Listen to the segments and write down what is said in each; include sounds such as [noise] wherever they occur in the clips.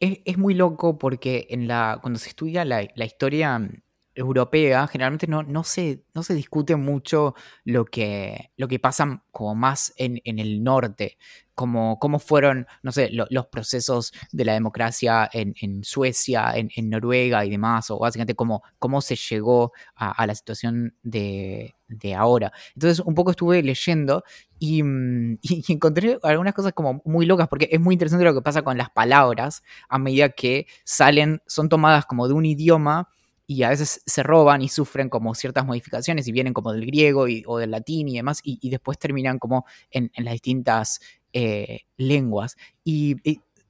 es, muy loco porque en la, cuando se estudia la, historia europea, generalmente no, no, se, no se discute mucho lo que, lo que pasa como más en, en el norte como cómo fueron, no sé, los procesos de la democracia en, Suecia, en, Noruega y demás, o básicamente cómo, cómo se llegó a, la situación de, ahora. Entonces, un poco estuve leyendo mm, [laughs] y, encontré algunas cosas como muy locas, porque es muy interesante lo que pasa con las palabras a medida que salen, son tomadas como de un idioma y a veces se roban y sufren como ciertas modificaciones y vienen como del griego o del latín y demás y, después terminan como en, en las distintas eh, lenguas. Y,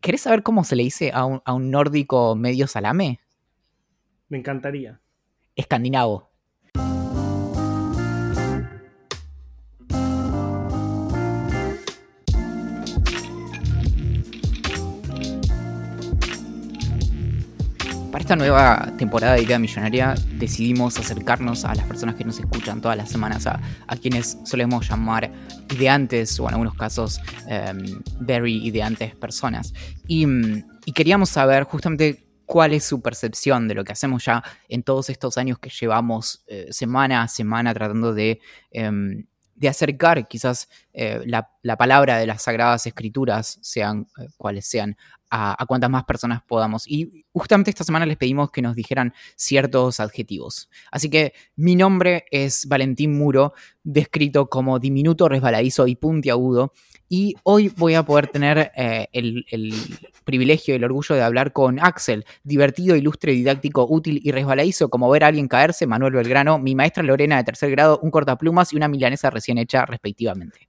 ¿Querés saber cómo se le dice a un, a un nórdico medio salame? Me encantaría. Escandinavo. Esta nueva temporada de Idea Millonaria decidimos acercarnos a las personas que nos escuchan todas las semanas, a, quienes solemos llamar ideantes o en algunos casos em, very ideantes personas. Y, queríamos saber justamente cuál es su percepción de lo que hacemos ya en todos estos años que llevamos eh, semana a semana tratando de em, de acercar quizás eh, la, palabra de las sagradas escrituras, sean eh, cuales sean, a, cuantas más personas podamos. Y justamente esta semana les pedimos que nos dijeran ciertos adjetivos. Así que mi nombre es Valentín Muro, descrito como diminuto, resbaladizo y puntiagudo. Y hoy voy a poder tener eh, el, privilegio y el orgullo de hablar con Axel, divertido, ilustre, didáctico, útil y resbaladizo, como ver a alguien caerse, Manuel Belgrano, mi maestra Lorena de tercer grado, un cortaplumas y una milanesa recién hecha, respectivamente.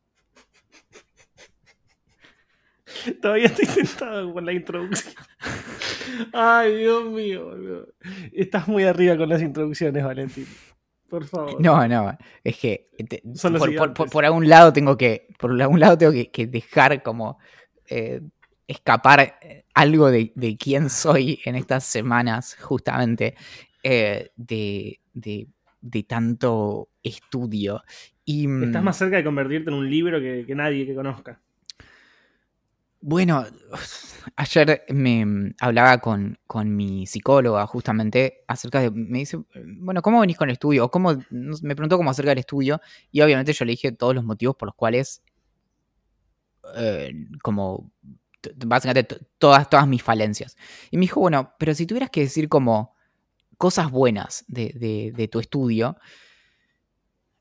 [laughs] Todavía estoy sentado con la introducción. [laughs] Ay, Dios mío. Estás muy arriba con las introducciones, Valentín. Por favor. No, no. Es que por, algún lado tengo que. Por algún lado tengo que, dejar como eh, escapar eh, algo de, quién soy en estas semanas, justamente. Eh, de, tanto estudio. Y, Estás mm, más cerca de convertirte en un libro que, que nadie que conozca. Bueno, [sighs] ayer me hablaba con, mi psicóloga justamente acerca de, me dice, bueno, ¿cómo venís con el estudio? Cómo, me preguntó cómo acerca del estudio y obviamente yo le dije todos los motivos por los cuales, eh, como, básicamente todas, todas mis falencias. Y me dijo, bueno, pero si tuvieras que decir como cosas buenas de, tu estudio,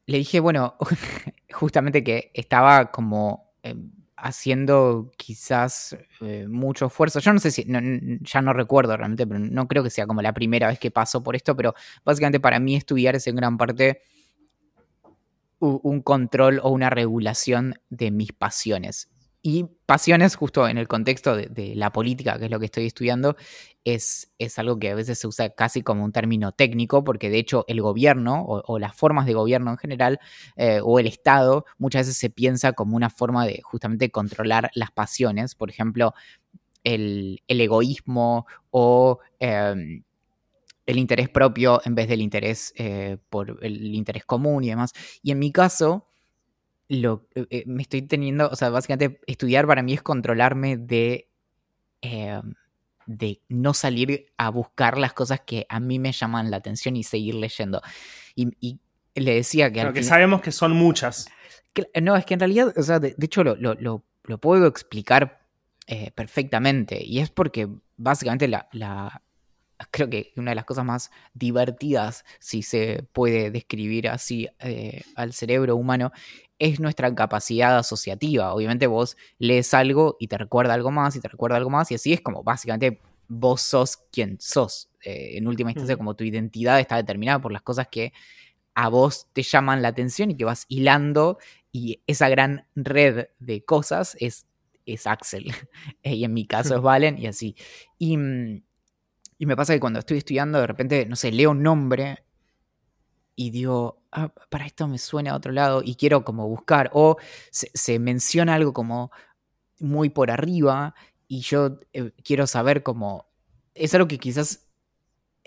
le dije, bueno, [laughs] justamente que estaba como... Em, haciendo quizás eh, mucho esfuerzo. Yo no sé si, ya no recuerdo realmente, pero no creo que sea como la primera vez que paso por esto, pero básicamente para mí estudiar es en gran parte un control o una regulación de mis pasiones. Y pasiones, justo en el contexto de, la política, que es lo que estoy estudiando, es, es, algo que a veces se usa casi como un término técnico, porque de hecho el gobierno o, las formas de gobierno en general, eh, o el Estado, muchas veces se piensa como una forma de justamente controlar las pasiones. Por ejemplo, el, egoísmo o em, el interés propio en vez del interés eh, por el interés común y demás. Y en mi caso, lo, eh, eh, me estoy teniendo, o sea, básicamente estudiar para mí es controlarme de, eh, de no salir a buscar las cosas que a mí me llaman la atención y seguir leyendo. Y, le decía que... Pero que sabemos que son muchas. no, es que en realidad, o sea, de, hecho lo, lo, puedo explicar perfectamente. Y es porque básicamente la, la, creo que una de las cosas más divertidas, si se puede describir así al cerebro humano, es nuestra capacidad asociativa. Obviamente vos lees algo y te recuerda algo más y te recuerda algo más y así es como básicamente vos sos quien sos. Eh, en última instancia, como tu identidad está determinada por las cosas que a vos te llaman la atención y que vas hilando y esa gran red de cosas es, es Axel. [laughs] y en mi caso es [laughs] Valen y así. Y, mm, y me pasa que cuando estoy estudiando, de repente, no sé, leo un nombre y digo, ah, para esto me suena a otro lado y quiero como buscar, o se, menciona algo como muy por arriba y yo eh, quiero saber cómo, es algo que quizás,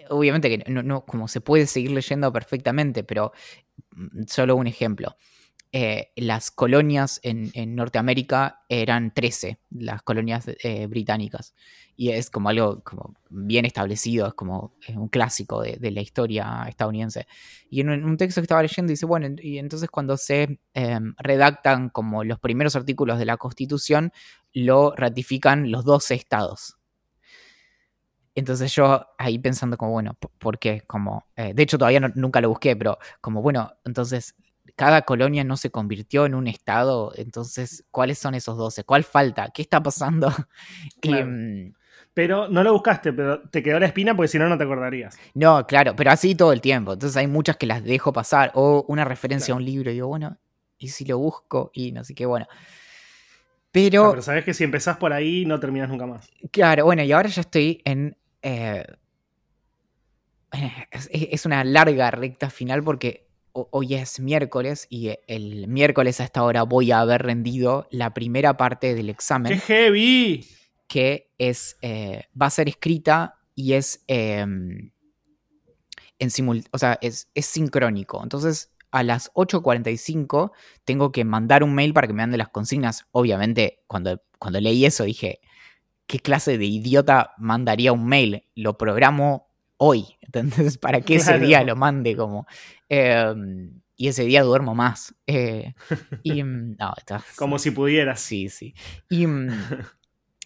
obviamente que no, no, como se puede seguir leyendo perfectamente, pero mm, solo un ejemplo. Eh, las colonias en, Norteamérica eran 13, las colonias eh, británicas. Y es como algo como bien establecido, es como un clásico de, la historia estadounidense. Y en un, texto que estaba leyendo dice, bueno, y entonces cuando se em, redactan como los primeros artículos de la Constitución, lo ratifican los 12 estados. Entonces yo ahí pensando como, bueno, ¿por qué? Como, eh, de hecho todavía nunca lo busqué, pero como, bueno, entonces cada colonia no se convirtió en un estado, entonces, ¿cuáles son esos 12? ¿Cuál falta? ¿Qué está pasando? [laughs] Mm, pero no lo buscaste, pero te quedó la espina porque si no, no te acordarías. No, claro, pero así todo el tiempo. Entonces hay muchas que las dejo pasar. O una referencia a un libro y digo, bueno, ¿y si lo busco? Y no sé qué, bueno. Pero, ah, pero sabes que si empezás por ahí no terminas nunca más. Claro, bueno, y ahora ya estoy en... Eh, es, una larga recta final porque hoy es miércoles y el miércoles a esta hora voy a haber rendido la primera parte del examen. ¡Qué heavy! Que es, eh, va a ser escrita y es, em, en simul o sea, es, es sincrónico. Entonces, a las 8.45 tengo que mandar un mail para que me mande las consignas. Obviamente, cuando, cuando leí eso dije, ¿qué clase de idiota mandaría un mail? Lo programo hoy. [laughs] Entonces, ¿para qué ese día lo mande? Como, em, y ese día duermo más. Eh, y, mm, no, [laughs] Como si pudieras. Sí, sí. Y, mm,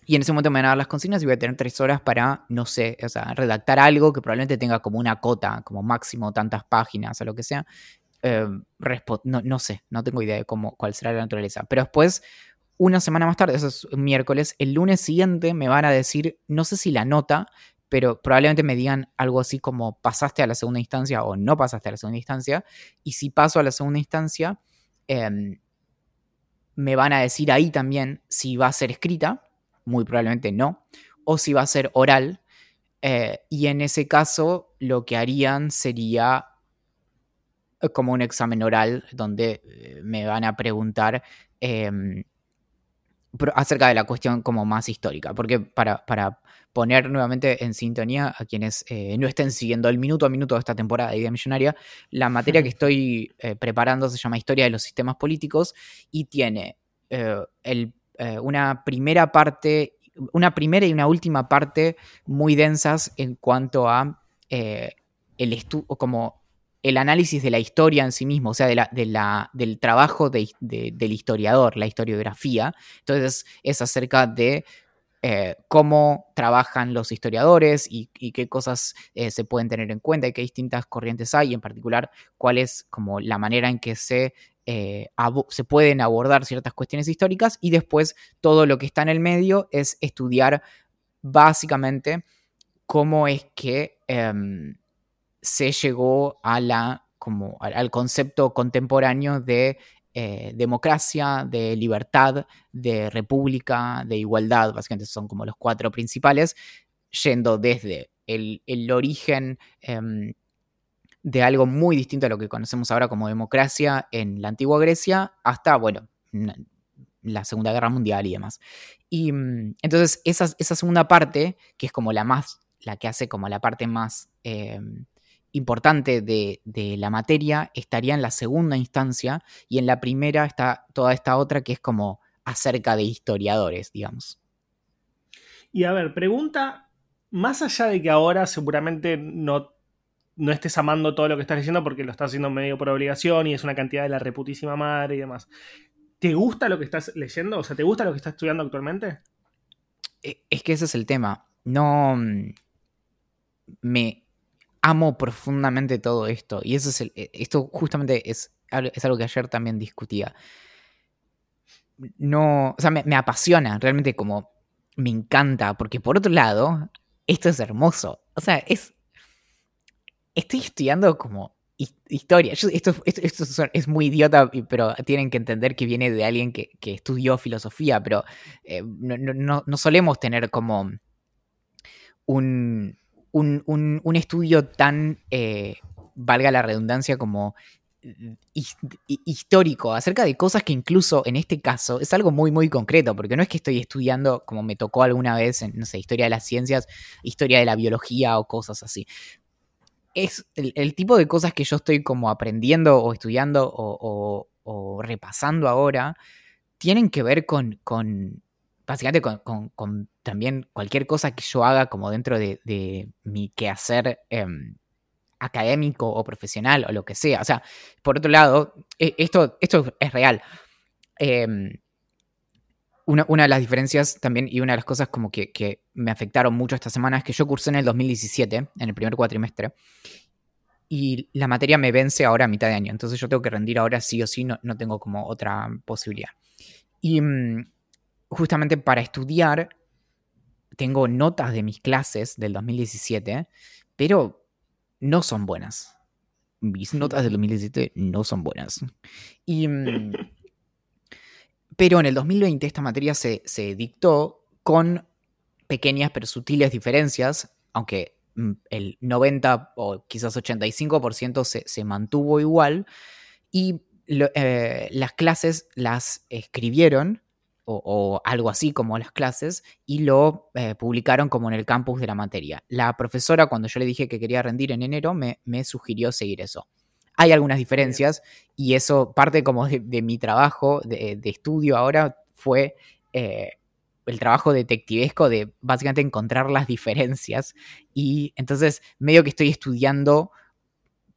y, en ese momento me van a dar las consignas y voy a tener tres horas para, no sé, o sea, redactar algo que probablemente tenga como una cota, como máximo tantas páginas o lo que sea. Em, no, no, sé, no tengo idea de cómo, cuál será la naturaleza. Pero después, una semana más tarde, eso es miércoles, el lunes siguiente me van a decir, no sé si la nota, pero probablemente me digan algo así como pasaste a la segunda instancia o no pasaste a la segunda instancia. Y si paso a la segunda instancia, em, me van a decir ahí también si va a ser escrita, muy probablemente no, o si va a ser oral. Eh, y en ese caso, lo que harían sería como un examen oral donde eh, me van a preguntar em, acerca de la cuestión como más histórica, porque para, para poner nuevamente en sintonía a quienes eh, no estén siguiendo el minuto a minuto de esta temporada de Idea Millonaria, la materia que estoy eh, preparando se llama Historia de los Sistemas Políticos y tiene una primera parte, una primera y una última parte muy densas en cuanto a el estudio, como el análisis de la historia en sí mismo, o sea, del trabajo del historiador, la historiografía. Entonces es acerca de eh, cómo trabajan los historiadores y, qué cosas eh, se pueden tener en cuenta y qué distintas corrientes hay, y en particular cuál es como la manera en que se, eh, se pueden abordar ciertas cuestiones históricas y después todo lo que está en el medio es estudiar básicamente cómo es que em, se llegó a la, como, al concepto contemporáneo de eh, democracia, de libertad, de república, de igualdad, básicamente son como los cuatro principales, yendo desde el, origen em, de algo muy distinto a lo que conocemos ahora como democracia en la antigua Grecia hasta, bueno, la Segunda Guerra Mundial y demás. Y mm, entonces esa, esa segunda parte, que es como la más, la que hace como la parte más em, importante de, la materia estaría en la segunda instancia y en la primera está toda esta otra que es como acerca de historiadores, digamos. Y a ver, pregunta, más allá de que ahora seguramente no, no estés amando todo lo que estás leyendo porque lo estás haciendo medio por obligación y es una cantidad de la reputísima madre y demás. ¿Te gusta lo que estás leyendo? O sea, ¿te gusta lo que estás estudiando actualmente? E, es que ese es el tema. No mm, me amo profundamente todo esto. Y eso es el, e, esto justamente es, es algo que ayer también discutía. No, o sea, me, apasiona, realmente como me encanta, porque por otro lado, esto es hermoso. O sea, es. Estoy estudiando como historia. esto, esto, es muy idiota, pero tienen que entender que viene de alguien que, estudió filosofía, pero eh, no solemos tener como un, un, estudio tan, eh, valga la redundancia, como histórico acerca de cosas que incluso en este caso es algo muy muy concreto porque no es que estoy estudiando como me tocó alguna vez en no sé historia de las ciencias historia de la biología o cosas así. Es el, tipo de cosas que yo estoy como aprendiendo o estudiando o, repasando ahora tienen que ver con básicamente con, también cualquier cosa que yo haga como dentro de, mi quehacer em, académico o profesional o lo que sea. O sea, por otro lado, e, esto, esto es real. Em, una, una, de las diferencias también y una de las cosas como que, que, me afectaron mucho esta semana es que yo cursé en el 2017, en el primer cuatrimestre, y la materia me vence ahora a mitad de año, entonces yo tengo que rendir ahora sí o sí, no, no tengo como otra posibilidad. Y mm, justamente para estudiar, tengo notas de mis clases del 2017, pero no son buenas. Mis notas del 2017 no son buenas. Y, mm, pero en el 2020 esta materia se, se dictó con pequeñas pero sutiles diferencias, aunque mm, el 90 o quizás 85% se, se mantuvo igual. Y eh, las clases las escribieron, o, algo así como las clases, y lo eh, publicaron como en el campus de la materia. La profesora, cuando yo le dije que quería rendir en enero, me, sugirió seguir eso. Hay algunas diferencias y eso, parte como de, mi trabajo de, estudio ahora, fue eh, el trabajo detectivesco de básicamente encontrar las diferencias. Y entonces, medio que estoy estudiando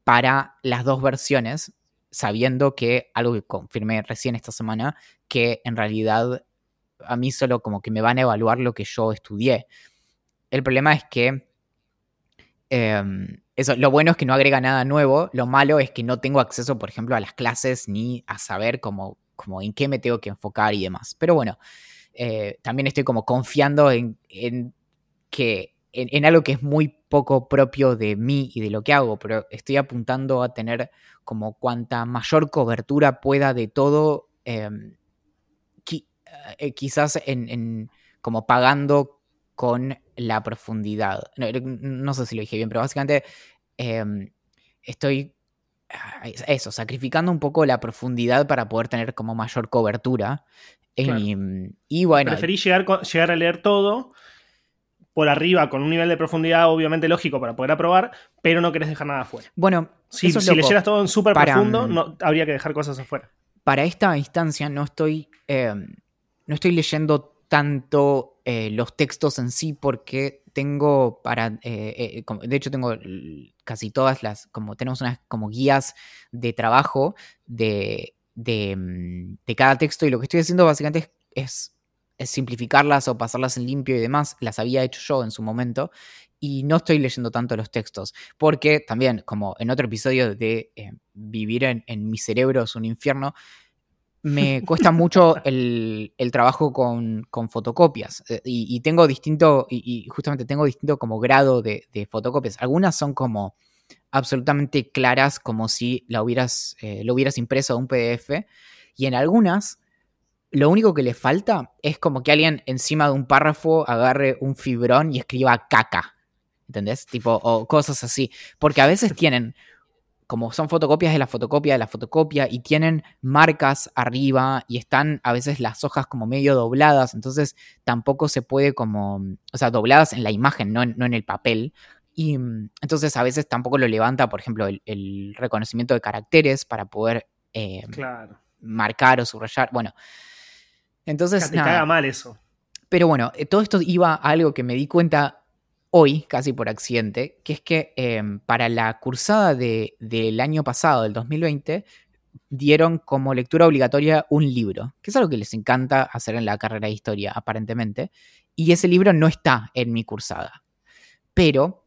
para las dos versiones, sabiendo que, algo que confirmé recién esta semana, que en realidad a mí solo como que me van a evaluar lo que yo estudié. El problema es que em, eso, lo bueno es que no agrega nada nuevo, lo malo es que no tengo acceso, por ejemplo, a las clases ni a saber cómo, en qué me tengo que enfocar y demás. Pero bueno, eh, también estoy como confiando en, que en, algo que es muy poco propio de mí y de lo que hago, pero estoy apuntando a tener como cuanta mayor cobertura pueda de todo, em, eh, quizás en, como pagando con la profundidad. No, sé si lo dije bien, pero básicamente em, estoy eso, sacrificando un poco la profundidad para poder tener como mayor cobertura. y bueno. Preferí llegar, llegar a leer todo por arriba con un nivel de profundidad obviamente lógico para poder aprobar, pero no querés dejar nada afuera. Bueno, si, si leyeras todo en súper profundo, mm, no, habría que dejar cosas afuera. Para esta instancia no estoy, em, no estoy leyendo tanto eh, los textos en sí porque tengo para, eh, eh, de hecho tengo casi todas las, como tenemos unas como guías de trabajo de, de, mm, de cada texto y lo que estoy haciendo básicamente es simplificarlas o pasarlas en limpio y demás, las había hecho yo en su momento y no estoy leyendo tanto los textos, porque también, como en otro episodio de eh, Vivir en, mi cerebro es un infierno, me cuesta mucho [laughs] el, trabajo con, fotocopias eh, y, tengo distinto, y, justamente tengo distinto como grado de, fotocopias. Algunas son como absolutamente claras, como si la hubieras, eh, lo hubieras impreso a un PDF, y en algunas lo único que le falta es como que alguien encima de un párrafo agarre un fibrón y escriba caca. ¿Entendés? Tipo, o cosas así. Porque a veces tienen, como son fotocopias de la fotocopia de la fotocopia, y tienen marcas arriba y están a veces las hojas como medio dobladas. Entonces tampoco se puede como, o sea, dobladas en la imagen, no en, el papel. Y entonces a veces tampoco lo levanta, por ejemplo, el, reconocimiento de caracteres para poder eh, marcar o subrayar. Bueno, entonces. Te caga mal eso. Pero bueno, eh, todo esto iba a algo que me di cuenta hoy, casi por accidente, que es que em, para la cursada del año pasado, del 2020, dieron como lectura obligatoria un libro, que es algo que les encanta hacer en la carrera de historia, aparentemente, y ese libro no está en mi cursada. Pero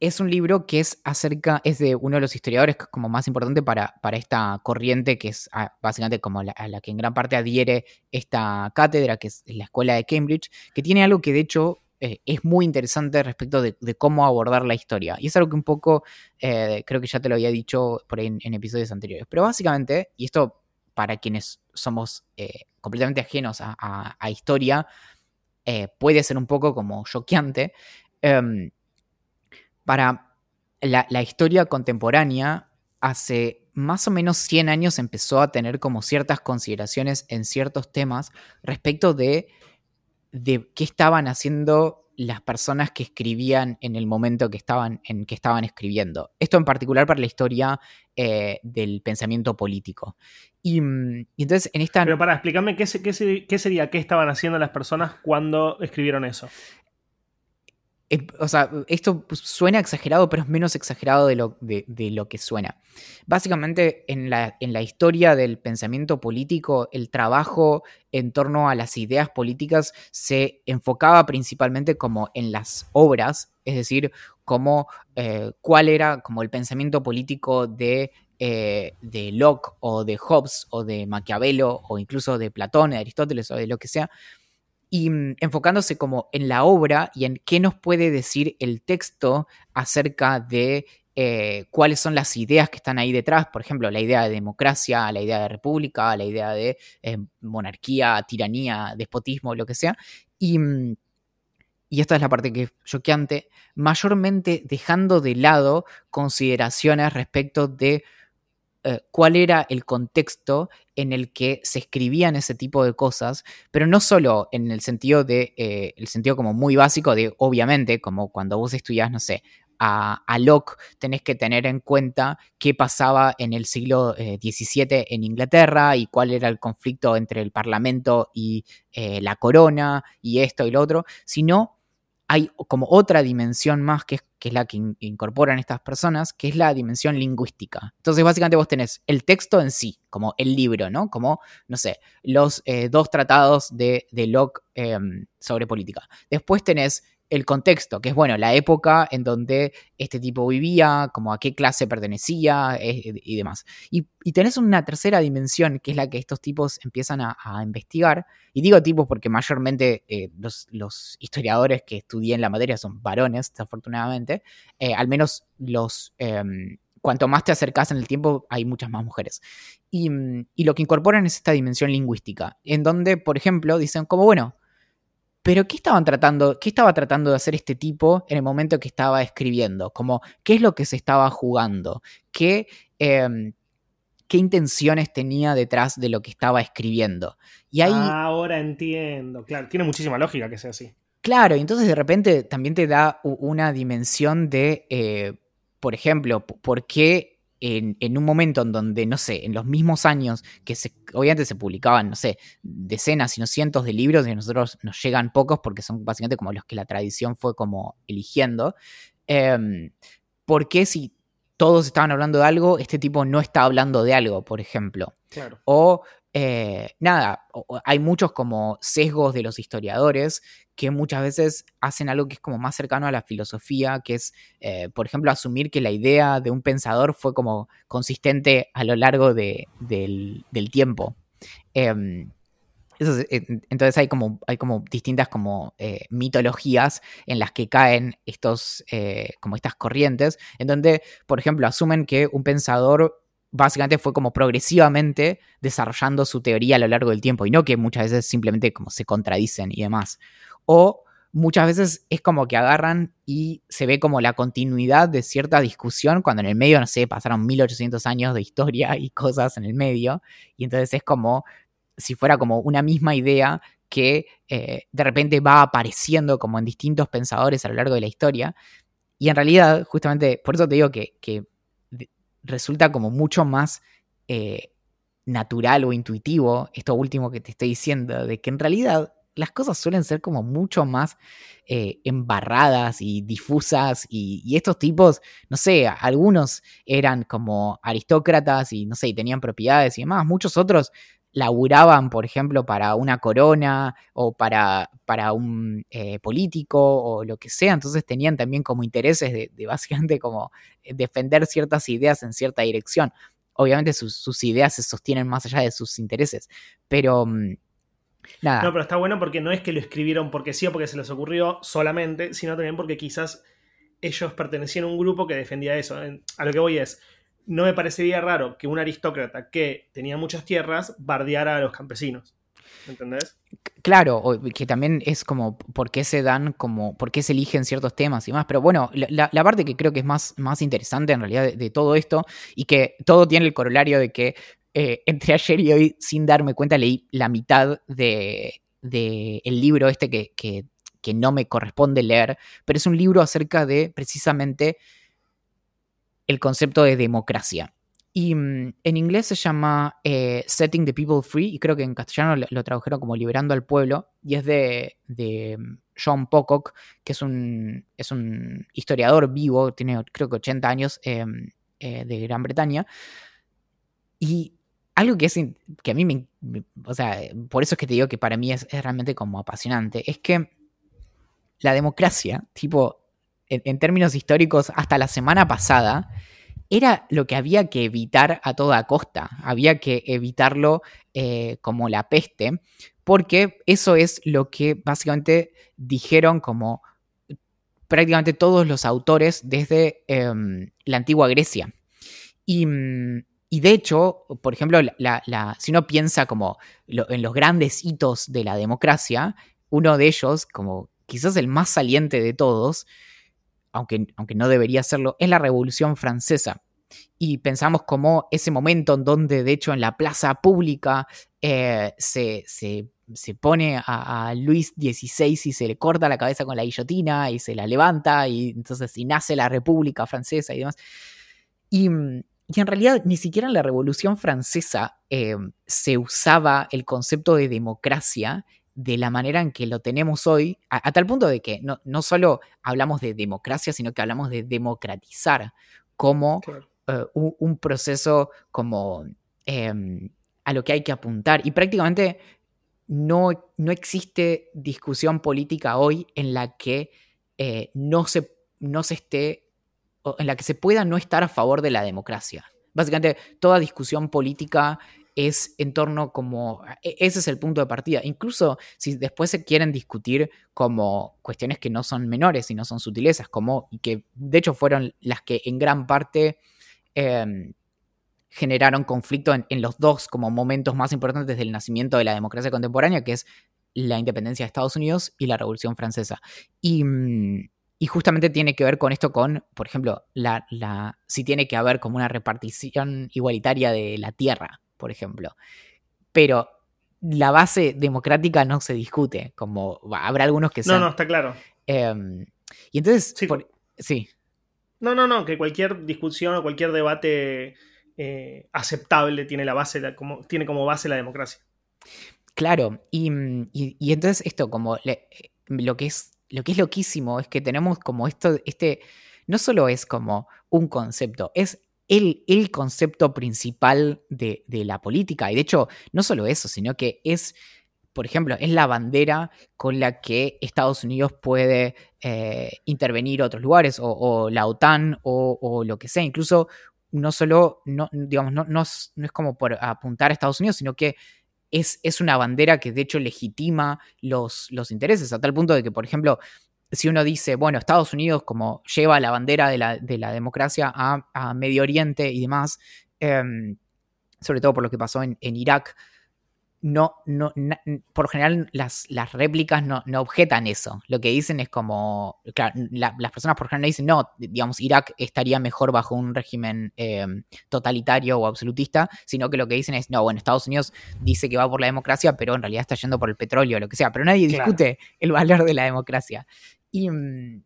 es un libro que es acerca, es de uno de los historiadores como más importante para, para esta corriente, que es ah, básicamente como la, a la que en gran parte adhiere esta cátedra, que es la Escuela de Cambridge, que tiene algo que de hecho eh, es muy interesante respecto de, cómo abordar la historia. Y es algo que un poco, eh, creo que ya te lo había dicho por ahí en, episodios anteriores. Pero básicamente, y esto para quienes somos eh, completamente ajenos a, historia, puede ser un poco como choqueante. Em, para la, historia contemporánea, hace más o menos 100 años empezó a tener como ciertas consideraciones en ciertos temas respecto de, qué estaban haciendo las personas que escribían en el momento que estaban, en que estaban escribiendo. Esto en particular para la historia eh, del pensamiento político. Mm, y, entonces en esta... Pero para explicarme ¿qué, qué, qué sería, qué estaban haciendo las personas cuando escribieron eso. O sea, esto suena exagerado, pero es menos exagerado de lo, de, lo que suena. Básicamente, en la, en la, historia del pensamiento político, el trabajo en torno a las ideas políticas se enfocaba principalmente como en las obras, es decir, eh, cuál era como el pensamiento político de, eh, de Locke o de Hobbes o de Maquiavelo o incluso de Platón, de Aristóteles o de lo que sea y mm, enfocándose como en la obra y en qué nos puede decir el texto acerca de eh, cuáles son las ideas que están ahí detrás, por ejemplo, la idea de democracia, la idea de república, la idea de eh, monarquía, tiranía, despotismo, lo que sea. Y, mm, y esta es la parte que es choqueante, mayormente dejando de lado consideraciones respecto de eh, cuál era el contexto en el que se escribían ese tipo de cosas, pero no solo en el sentido de, eh, el sentido como muy básico de, obviamente, como cuando vos estudiás, no sé, a, Locke, tenés que tener en cuenta qué pasaba en el siglo XVII eh, en Inglaterra y cuál era el conflicto entre el Parlamento y la corona y esto y lo otro, sino hay como otra dimensión más que es, que es la que incorporan estas personas, que es la dimensión lingüística. Entonces, básicamente vos tenés el texto en sí, como el libro, ¿no? Como, no sé, los eh, dos tratados de, de Locke em, sobre política. Después tenés el contexto, que es bueno, la época en donde este tipo vivía, como a qué clase pertenecía y demás. Y, tenés una tercera dimensión, que es la que estos tipos empiezan a, investigar. Y digo tipos porque mayormente eh, los, historiadores que estudié en la materia son varones, desafortunadamente. Eh, al menos los... Em, cuanto más te acercas en el tiempo, hay muchas más mujeres. Y, y lo que incorporan es esta dimensión lingüística, en donde, por ejemplo, dicen como, bueno, pero ¿qué estaban tratando, qué estaba tratando de hacer este tipo en el momento que estaba escribiendo? Como, ¿qué es lo que se estaba jugando? ¿Qué, em, qué intenciones tenía detrás de lo que estaba escribiendo? Y ahí, ahora entiendo, claro, tiene muchísima lógica que sea así. Claro, y entonces de repente también te da una dimensión de, eh, por ejemplo, por qué en, un momento en donde, no sé, en los mismos años que se, obviamente se publicaban, no sé, decenas, sino cientos de libros y a nosotros nos llegan pocos porque son básicamente como los que la tradición fue como eligiendo. Eh, ¿Por qué si todos estaban hablando de algo, este tipo no está hablando de algo, por ejemplo? Claro. O eh, nada, hay muchos como sesgos de los historiadores que muchas veces hacen algo que es como más cercano a la filosofía, que es, eh, por ejemplo, asumir que la idea de un pensador fue como consistente a lo largo del, tiempo. Em, entonces hay como, hay como distintas como eh, mitologías en las que caen estos, como estas corrientes, en donde, por ejemplo, asumen que un pensador básicamente fue como progresivamente desarrollando su teoría a lo largo del tiempo y no que muchas veces simplemente como se contradicen y demás. O muchas veces es como que agarran y se ve como la continuidad de cierta discusión cuando en el medio, no sé, pasaron 1800 años de historia y cosas en el medio y entonces es como si fuera como una misma idea que eh, de repente va apareciendo como en distintos pensadores a lo largo de la historia. Y en realidad, justamente, por eso te digo que, que resulta como mucho más eh, natural o intuitivo esto último que te estoy diciendo, de que en realidad las cosas suelen ser como mucho más eh, embarradas y difusas y, estos tipos, no sé, algunos eran como aristócratas y no sé, y tenían propiedades y demás, muchos otros laburaban, por ejemplo, para una corona o para, para un eh, político o lo que sea, entonces tenían también como intereses de, básicamente como eh, defender ciertas ideas en cierta dirección. Obviamente sus, ideas se sostienen más allá de sus intereses, pero... Mm. No, pero está bueno porque no es que lo escribieron porque sí o porque se les ocurrió solamente, sino también porque quizás ellos pertenecían a un grupo que defendía eso. A lo que voy es, no me parecería raro que un aristócrata que tenía muchas tierras bardeara a los campesinos. ¿Entendés? Claro, que también es como por qué se dan, como por qué se eligen ciertos temas y más. Pero bueno, la, parte que creo que es más, más interesante en realidad de, todo esto y que todo tiene el corolario de que eh, entre ayer y hoy, sin darme cuenta, leí la mitad de, el libro este que, que no me corresponde leer, pero es un libro acerca de precisamente el concepto de democracia. Y mm, en inglés se llama eh, Setting the People Free, y creo que en castellano lo, tradujeron como Liberando al Pueblo, y es de, mm, John Pocock, que es un, es un historiador vivo, tiene creo que 80 años, em, eh, de Gran Bretaña. Y algo que, es, que a mí me, O sea, por eso es que te digo que para mí es, realmente como apasionante, es que la democracia, tipo, en términos históricos, hasta la semana pasada, era lo que había que evitar a toda costa. Había que evitarlo eh, como la peste, porque eso es lo que básicamente dijeron como prácticamente todos los autores desde em, la antigua Grecia. Y, de hecho, por ejemplo, si uno piensa como en los grandes hitos de la democracia, uno de ellos, como quizás el más saliente de todos, aunque, aunque no debería serlo, es la Revolución Francesa. Y pensamos como ese momento en donde, de hecho, en la plaza pública eh, se, pone a, Luis XVI y se le corta la cabeza con la guillotina y se la levanta y entonces y nace la República Francesa y demás. Y, en realidad ni siquiera en la Revolución Francesa eh, se usaba el concepto de democracia de la manera en que lo tenemos hoy, a, tal punto de que no, no, solo hablamos de democracia, sino que hablamos de democratizar como eh, un, proceso como em, a lo que hay que apuntar. Y prácticamente no, no existe discusión política hoy en la que eh, no, se, no se esté, en la que se pueda no estar a favor de la democracia. Básicamente, toda discusión política es en torno como, e, ese es el punto de partida. Incluso si después se quieren discutir como cuestiones que no son menores y no son sutilezas, como, y que de hecho fueron las que en gran parte em, generaron conflicto en, los dos como momentos más importantes del nacimiento de la democracia contemporánea, que es la independencia de Estados Unidos y la Revolución Francesa. Y, mm, justamente tiene que ver con esto, con, por ejemplo, la, la, si tiene que haber como una repartición igualitaria de la tierra por ejemplo. Pero la base democrática no se discute, como habrá algunos que sean... No, no, está claro. Em, y entonces, sí. No, no, no, que cualquier discusión o cualquier debate eh, aceptable tiene, la base, como, tiene como base la democracia. Claro, y, entonces esto, como lo, que es, lo que es loquísimo es que tenemos como esto, este, no solo es como un concepto, es el, concepto principal de, la política. Y de hecho, no solo eso, sino que es, por ejemplo, es la bandera con la que Estados Unidos puede eh, intervenir otros lugares, o, la OTAN, o, lo que sea. Incluso no solo, no, digamos, no, no, es, como por apuntar a Estados Unidos, sino que es, es, una bandera que de hecho legitima los, los intereses, a tal punto de que, por ejemplo, si uno dice, bueno, Estados Unidos como lleva la bandera de la, democracia a, Medio Oriente y demás, em, sobre todo por lo que pasó en, Irak, no, no, por general las, las réplicas no, objetan eso. Lo que dicen es como, claro, las personas por general dicen, no, digamos, Irak estaría mejor bajo un régimen em, totalitario o absolutista, sino que lo que dicen es, no, bueno, Estados Unidos dice que va por la democracia, pero en realidad está yendo por el petróleo o lo que sea, pero nadie discute el valor de la democracia. Y mm,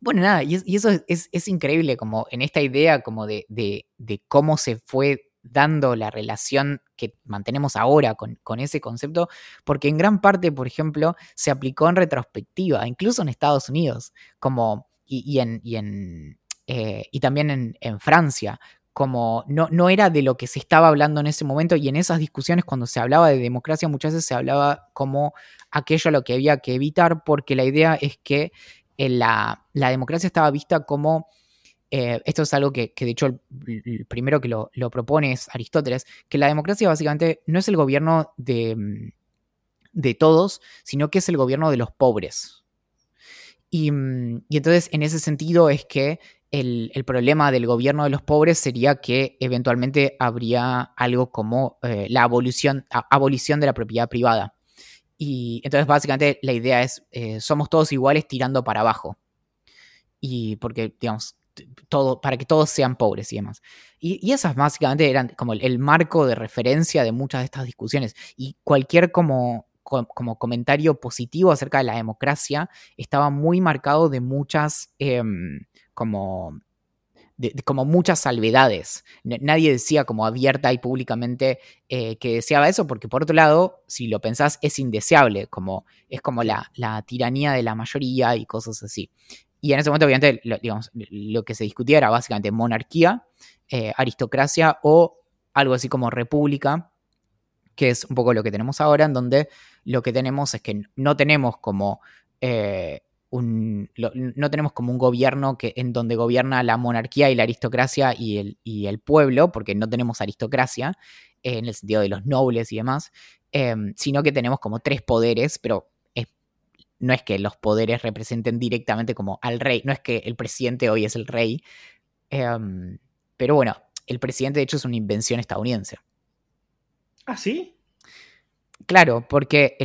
bueno, nada, y, eso es, increíble como en esta idea como de, cómo se fue dando la relación que mantenemos ahora con, ese concepto, porque en gran parte, por ejemplo, se aplicó en retrospectiva, incluso en Estados Unidos, como, y, en, y, en, eh, y también en, Francia, como no, no, era de lo que se estaba hablando en ese momento y en esas discusiones cuando se hablaba de democracia muchas veces se hablaba como aquello a lo que había que evitar porque la idea es que eh, la, democracia estaba vista como, eh, esto es algo que, de hecho el, primero que lo, propone es Aristóteles, que la democracia básicamente no es el gobierno de, mm, de todos, sino que es el gobierno de los pobres. Y, mm, y entonces en ese sentido es que el, problema del gobierno de los pobres sería que eventualmente habría algo como eh, la abolición, abolición de la propiedad privada. Y entonces básicamente la idea es, eh, somos todos iguales tirando para abajo. Y porque, digamos, todo, para que todos sean pobres y demás. Y, esas básicamente eran como el, marco de referencia de muchas de estas discusiones. Y cualquier como como comentario positivo acerca de la democracia estaba muy marcado de muchas em, como como muchas salvedades. Nadie decía como abierta y públicamente eh, que deseaba eso, porque por otro lado, si lo pensás, es indeseable, como, es como la, la tiranía de la mayoría y cosas así. Y en ese momento, obviamente, lo, digamos, lo que se discutía era básicamente monarquía, eh, aristocracia o algo así como república, que es un poco lo que tenemos ahora, en donde lo que tenemos es que no tenemos como eh, no tenemos como un gobierno que, en donde gobierna la monarquía y la aristocracia y el, el pueblo, porque no tenemos aristocracia en el sentido de los nobles y demás, em, sino que tenemos como tres poderes, pero no es que los poderes representen directamente como al rey, no es que el presidente hoy es el rey, em, pero bueno, el presidente de hecho es una invención estadounidense. ¿Ah, sí? Claro, porque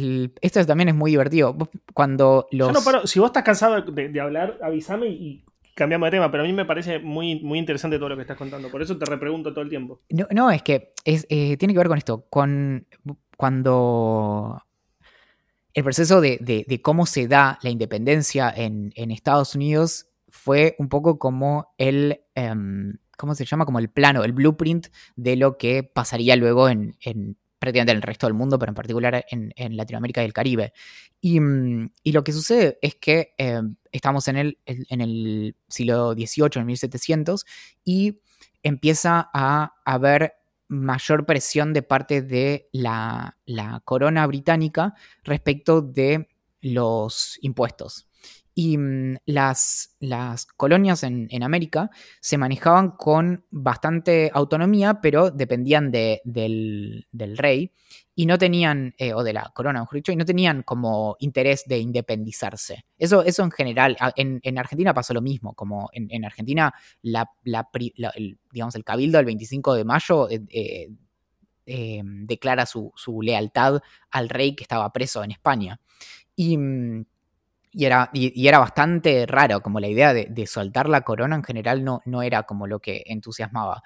esto también es muy divertido. Cuando los... no paro. Si vos estás cansado de, hablar, avísame y cambiamos de tema, pero a mí me parece muy, muy interesante todo lo que estás contando. Por eso te repregunto todo el tiempo. No, es que eh, tiene que ver con esto. Con, cuando el proceso de, cómo se da la independencia en, Estados Unidos fue un poco como el... Em, ¿Cómo se llama? Como el plano, el blueprint de lo que pasaría luego en prácticamente en el resto del mundo, pero en particular en, Latinoamérica y el Caribe. Mm, y, lo que sucede es que eh, estamos en el, en el siglo XVIII, en 1700, y empieza a haber mayor presión de parte de la, corona británica respecto de los impuestos. Y mm, las, las colonias en, América se manejaban con bastante autonomía, pero dependían de, del, rey y no tenían, eh, o de la corona, mejor dicho, y no tenían como interés de independizarse. Eso, eso en general, en, Argentina pasó lo mismo, como en, Argentina la, el, digamos, el cabildo del 25 de mayo eh, eh, declara su, su, lealtad al rey que estaba preso en España. Y mm, y era, y, era bastante raro, como la idea de, soltar la corona en general no, no era como lo que entusiasmaba.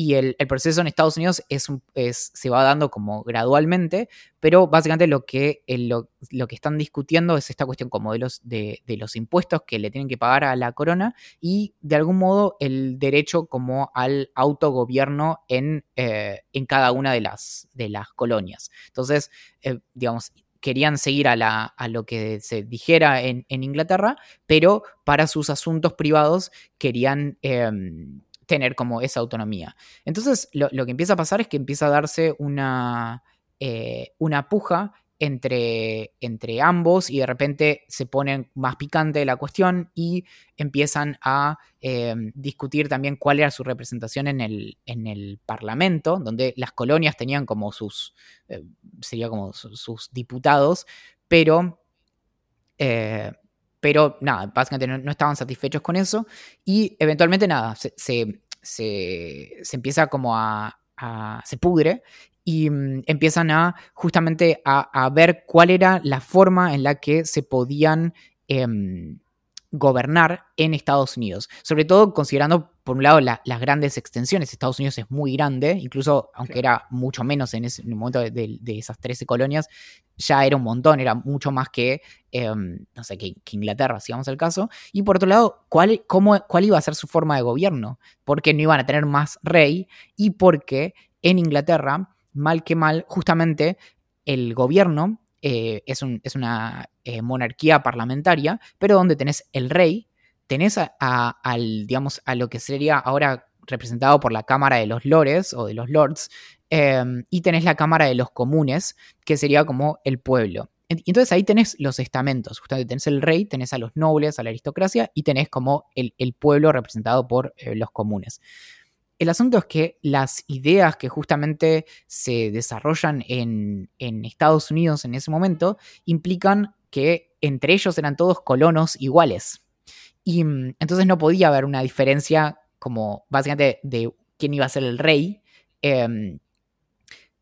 Y el, proceso en Estados Unidos es, se va dando como gradualmente, pero básicamente lo que, lo, que están discutiendo es esta cuestión como de los, de, los impuestos que le tienen que pagar a la corona y de algún modo el derecho como al autogobierno en, eh, en cada una de las, de las colonias. Entonces, eh, digamos, querían seguir a, la, a lo que se dijera en, Inglaterra, pero para sus asuntos privados querían em, tener como esa autonomía. Entonces, lo, que empieza a pasar es que empieza a darse una, eh, una puja entre, entre ambos y de repente se pone más picante la cuestión y empiezan a eh, discutir también cuál era su representación en el, en el Parlamento, donde las colonias tenían como sus, eh, sería como sus, diputados, pero, eh, pero nada, básicamente no, estaban satisfechos con eso y eventualmente nada, se, se, empieza como a, a, se pudre y mm, empiezan a justamente a, ver cuál era la forma en la que se podían em, gobernar en Estados Unidos. Sobre todo considerando, por un lado, las grandes extensiones. Estados Unidos es muy grande, incluso aunque era mucho menos en, ese, momento de, esas 13 colonias, ya era un montón, era mucho más que, em, no sé, que, Inglaterra, si vamos al caso. Y por otro lado, ¿cuál, cómo, ¿cuál iba a ser su forma de gobierno? Porque no iban a tener más rey y porque en Inglaterra mal que mal, justamente el gobierno eh, es, una eh, monarquía parlamentaria, pero donde tenés el rey, tenés a, al, digamos, a lo que sería ahora representado por la Cámara de los Lores o de los Lords, em, y tenés la Cámara de los Comunes, que sería como el pueblo. Entonces ahí tenés los estamentos, justamente tenés el rey, tenés a los nobles, a la aristocracia y tenés como el, pueblo representado por eh, los comunes. El asunto es que las ideas que justamente se desarrollan en, Estados Unidos en ese momento implican que entre ellos eran todos colonos iguales. Y mm, entonces no podía haber una diferencia como básicamente de quién iba a ser el rey, em,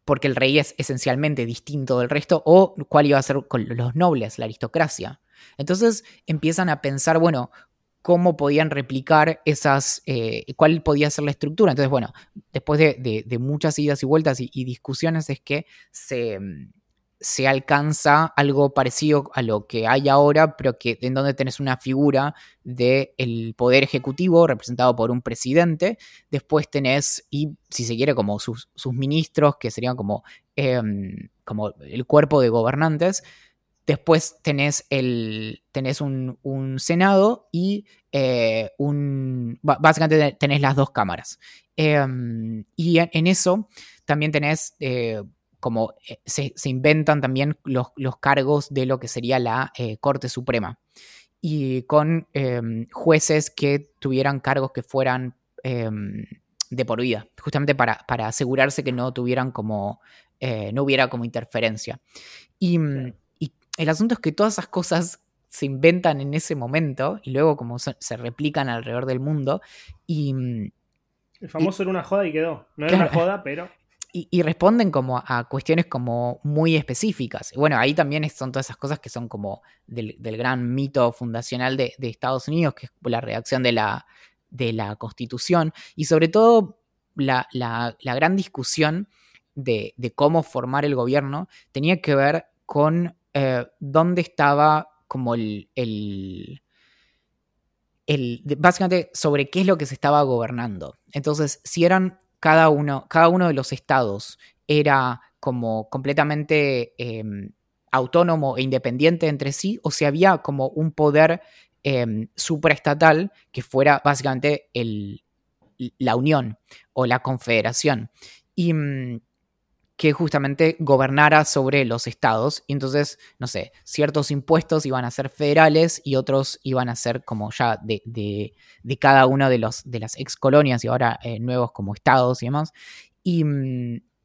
porque el rey es esencialmente distinto del resto, o cuál iba a ser con los nobles, la aristocracia. Entonces empiezan a pensar, bueno, cómo podían replicar esas, eh, cuál podía ser la estructura. Entonces, bueno, después de, muchas idas y vueltas y, discusiones es que se, se alcanza algo parecido a lo que hay ahora, pero que en donde tenés una figura del poder ejecutivo representado por un presidente, después tenés, y si se quiere, como sus, ministros, que serían como, em, como el cuerpo de gobernantes, después tenés, el, tenés un, Senado y eh, un, básicamente tenés las dos cámaras. Em, y en, eso también tenés eh, como eh, se, inventan también los, cargos de lo que sería la Corte Suprema. Y con em, jueces que tuvieran cargos que fueran em, de por vida, justamente para, asegurarse que no tuvieran como, no hubiera como interferencia. Y, el asunto es que todas esas cosas se inventan en ese momento y luego como se, replican alrededor del mundo. Y, el famoso era una joda y quedó. No era una joda, pero [laughs] y, responden como a cuestiones como muy específicas. Bueno, ahí también son todas esas cosas que son como del, gran mito fundacional de, Estados Unidos, que es la redacción de la, de la Constitución, y sobre todo la, gran discusión de, cómo formar el gobierno tenía que ver con eh, dónde estaba como el, el, básicamente sobre qué es lo que se estaba gobernando. Entonces, si eran cada uno, cada uno de los estados era como completamente em, autónomo e independiente entre sí, o si había como un poder eh, supraestatal que fuera básicamente el, la unión o la confederación. Y, mm, que justamente gobernara sobre los estados. Y entonces, no sé, ciertos impuestos iban a ser federales y otros iban a ser como ya de, de, cada uno de, los, de las ex colonias y ahora eh, nuevos como estados y demás. Y,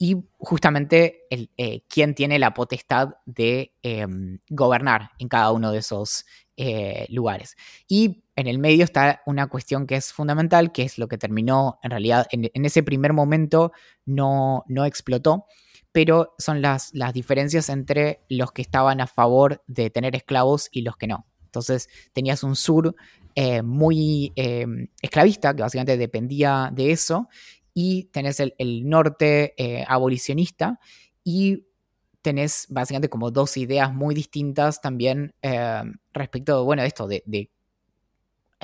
mm, justamente el, eh, quién tiene la potestad de em, gobernar en cada uno de esos eh, lugares. Y en el medio está una cuestión que es fundamental, que es lo que terminó, en realidad, en, ese primer momento no, no explotó, pero son las, las diferencias entre los que estaban a favor de tener esclavos y los que no. Entonces tenías un sur eh, muy eh, esclavista, que básicamente dependía de eso, y tenés el, norte eh, abolicionista, y tenés básicamente como dos ideas muy distintas también respecto, bueno, de esto, de, de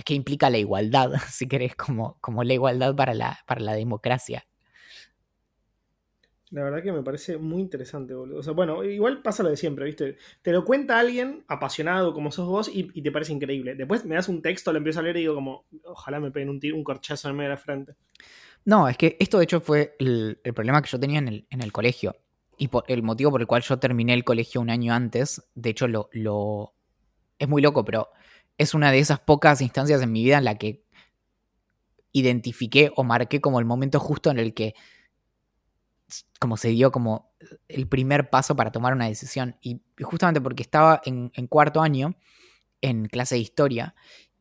que implica la igualdad, [laughs] si querés, como, como la igualdad para la, para la democracia. La verdad que me parece muy interesante, boludo. O sea, bueno, igual pasa lo de siempre, ¿viste? Te lo cuenta alguien apasionado como sos vos y, te parece increíble. Después me das un texto, lo empiezo a leer y digo como, ojalá me peguen un, tiro, un corchazo en medio de la frente. No, es que esto de hecho fue el, problema que yo tenía en el, en el colegio. Y por, el motivo por el cual yo terminé el colegio un año antes. De hecho, lo. Es muy loco, pero es una de esas pocas instancias en mi vida en la que identifiqué o marqué como el momento justo en el que como se dio como el primer paso para tomar una decisión. Y justamente porque estaba en, cuarto año, en clase de historia,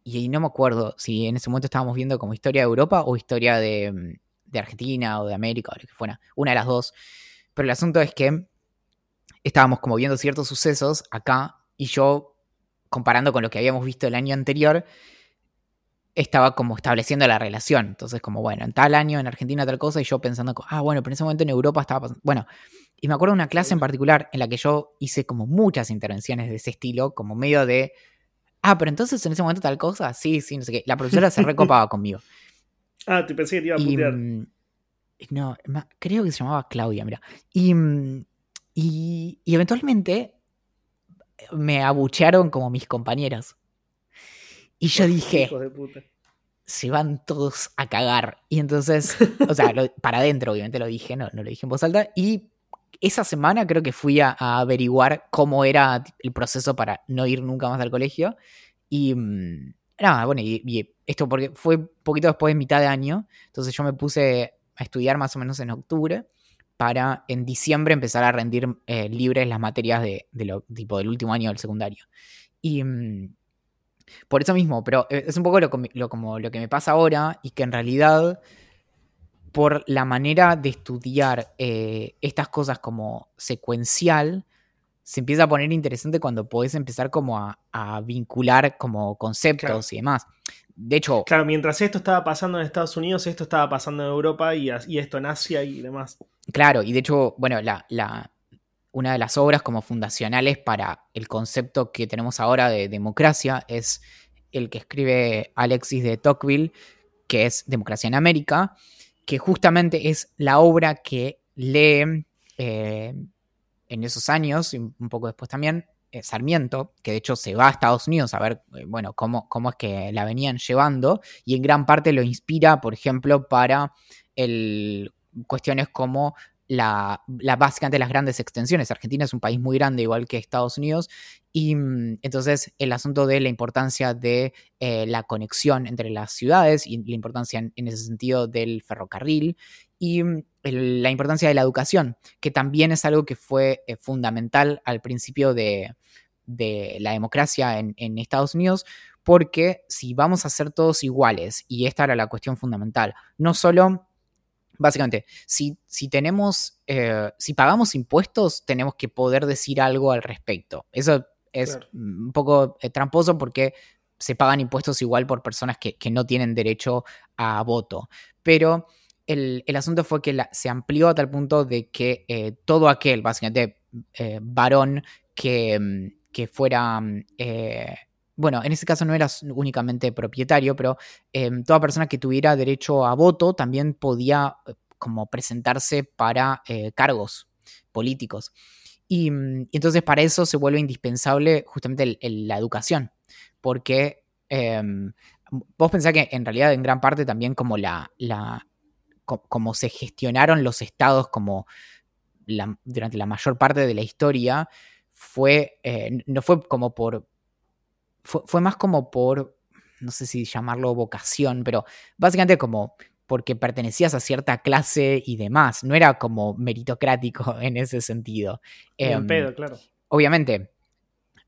y no me acuerdo si en ese momento estábamos viendo como historia de Europa o historia de, Argentina o de América o lo que fuera, una de las dos. Pero el asunto es que estábamos como viendo ciertos sucesos acá y yo, comparando con lo que habíamos visto el año anterior, estaba como estableciendo la relación. Entonces, como, bueno, en tal año en Argentina tal cosa, y yo pensando, ah, bueno, pero en ese momento en Europa estaba pasando. Bueno, y me acuerdo de una clase en particular en la que yo hice como muchas intervenciones de ese estilo, como medio de, ah, pero entonces en ese momento tal cosa, sí, sí, no sé qué. La profesora se recopaba [laughs] conmigo. Ah, te pensé que te iba a putear. Mm, no, creo que se llamaba Claudia, mira. Y, mm, y, y eventualmente me abuchearon como mis compañeros. Y yo [laughs] dije, se van todos a cagar. Y entonces, o sea, para adentro obviamente lo dije, no, no lo dije en voz alta. Y esa semana creo que fui a, averiguar cómo era el proceso para no ir nunca más al colegio. Y mm, nada, bueno, y, esto porque fue poquito después de mitad de año. Entonces yo me puse a estudiar más o menos en octubre para en diciembre empezar a rendir eh, libres las materias de, tipo del último año del secundario. Y, mm, por eso mismo, pero eh, es un poco lo, como lo que me pasa ahora y que en realidad por la manera de estudiar eh, estas cosas como secuencial, se empieza a poner interesante cuando podés empezar como a, vincular como conceptos y demás. De hecho... Claro, mientras esto estaba pasando en Estados Unidos, esto estaba pasando en Europa y, y esto en Asia y demás. Claro, y de hecho, bueno, la, una de las obras como fundacionales para el concepto que tenemos ahora de democracia es el que escribe Alexis de Tocqueville, que es Democracia en América, que justamente es la obra que lee eh, en esos años, y un poco después también, eh, Sarmiento, que de hecho se va a Estados Unidos a ver, eh, bueno, cómo, cómo es que la venían llevando, y en gran parte lo inspira, por ejemplo, para el, cuestiones como la, básicamente las grandes extensiones. Argentina es un país muy grande, igual que Estados Unidos, y mm, entonces el asunto de la importancia de eh, la conexión entre las ciudades y la importancia en, ese sentido del ferrocarril y mm, la importancia de la educación, que también es algo que fue eh, fundamental al principio de, de la democracia en, en Estados Unidos, porque si vamos a ser todos iguales, y esta era la cuestión fundamental, no solo Básicamente, si, si tenemos, eh, si pagamos impuestos, tenemos que poder decir algo al respecto. Eso es un poco eh, tramposo porque se pagan impuestos igual por personas que, no tienen derecho a voto. Pero el, asunto fue que se amplió a tal punto de que eh, todo aquel, básicamente, varón que, mm, que fuera bueno, en ese caso no eras únicamente propietario, pero em, toda persona que tuviera derecho a voto también podía eh, como presentarse para eh, cargos políticos. Y, mm, entonces para eso se vuelve indispensable justamente la educación, porque em, vos pensás que en realidad en gran parte también como la, la como se gestionaron los estados como durante la mayor parte de la historia, fue, eh, no fue como por, fue, más como por, no sé si llamarlo vocación, pero básicamente como porque pertenecías a cierta clase y demás. No era como meritocrático [laughs] en ese sentido. Em, pedo, claro. Obviamente,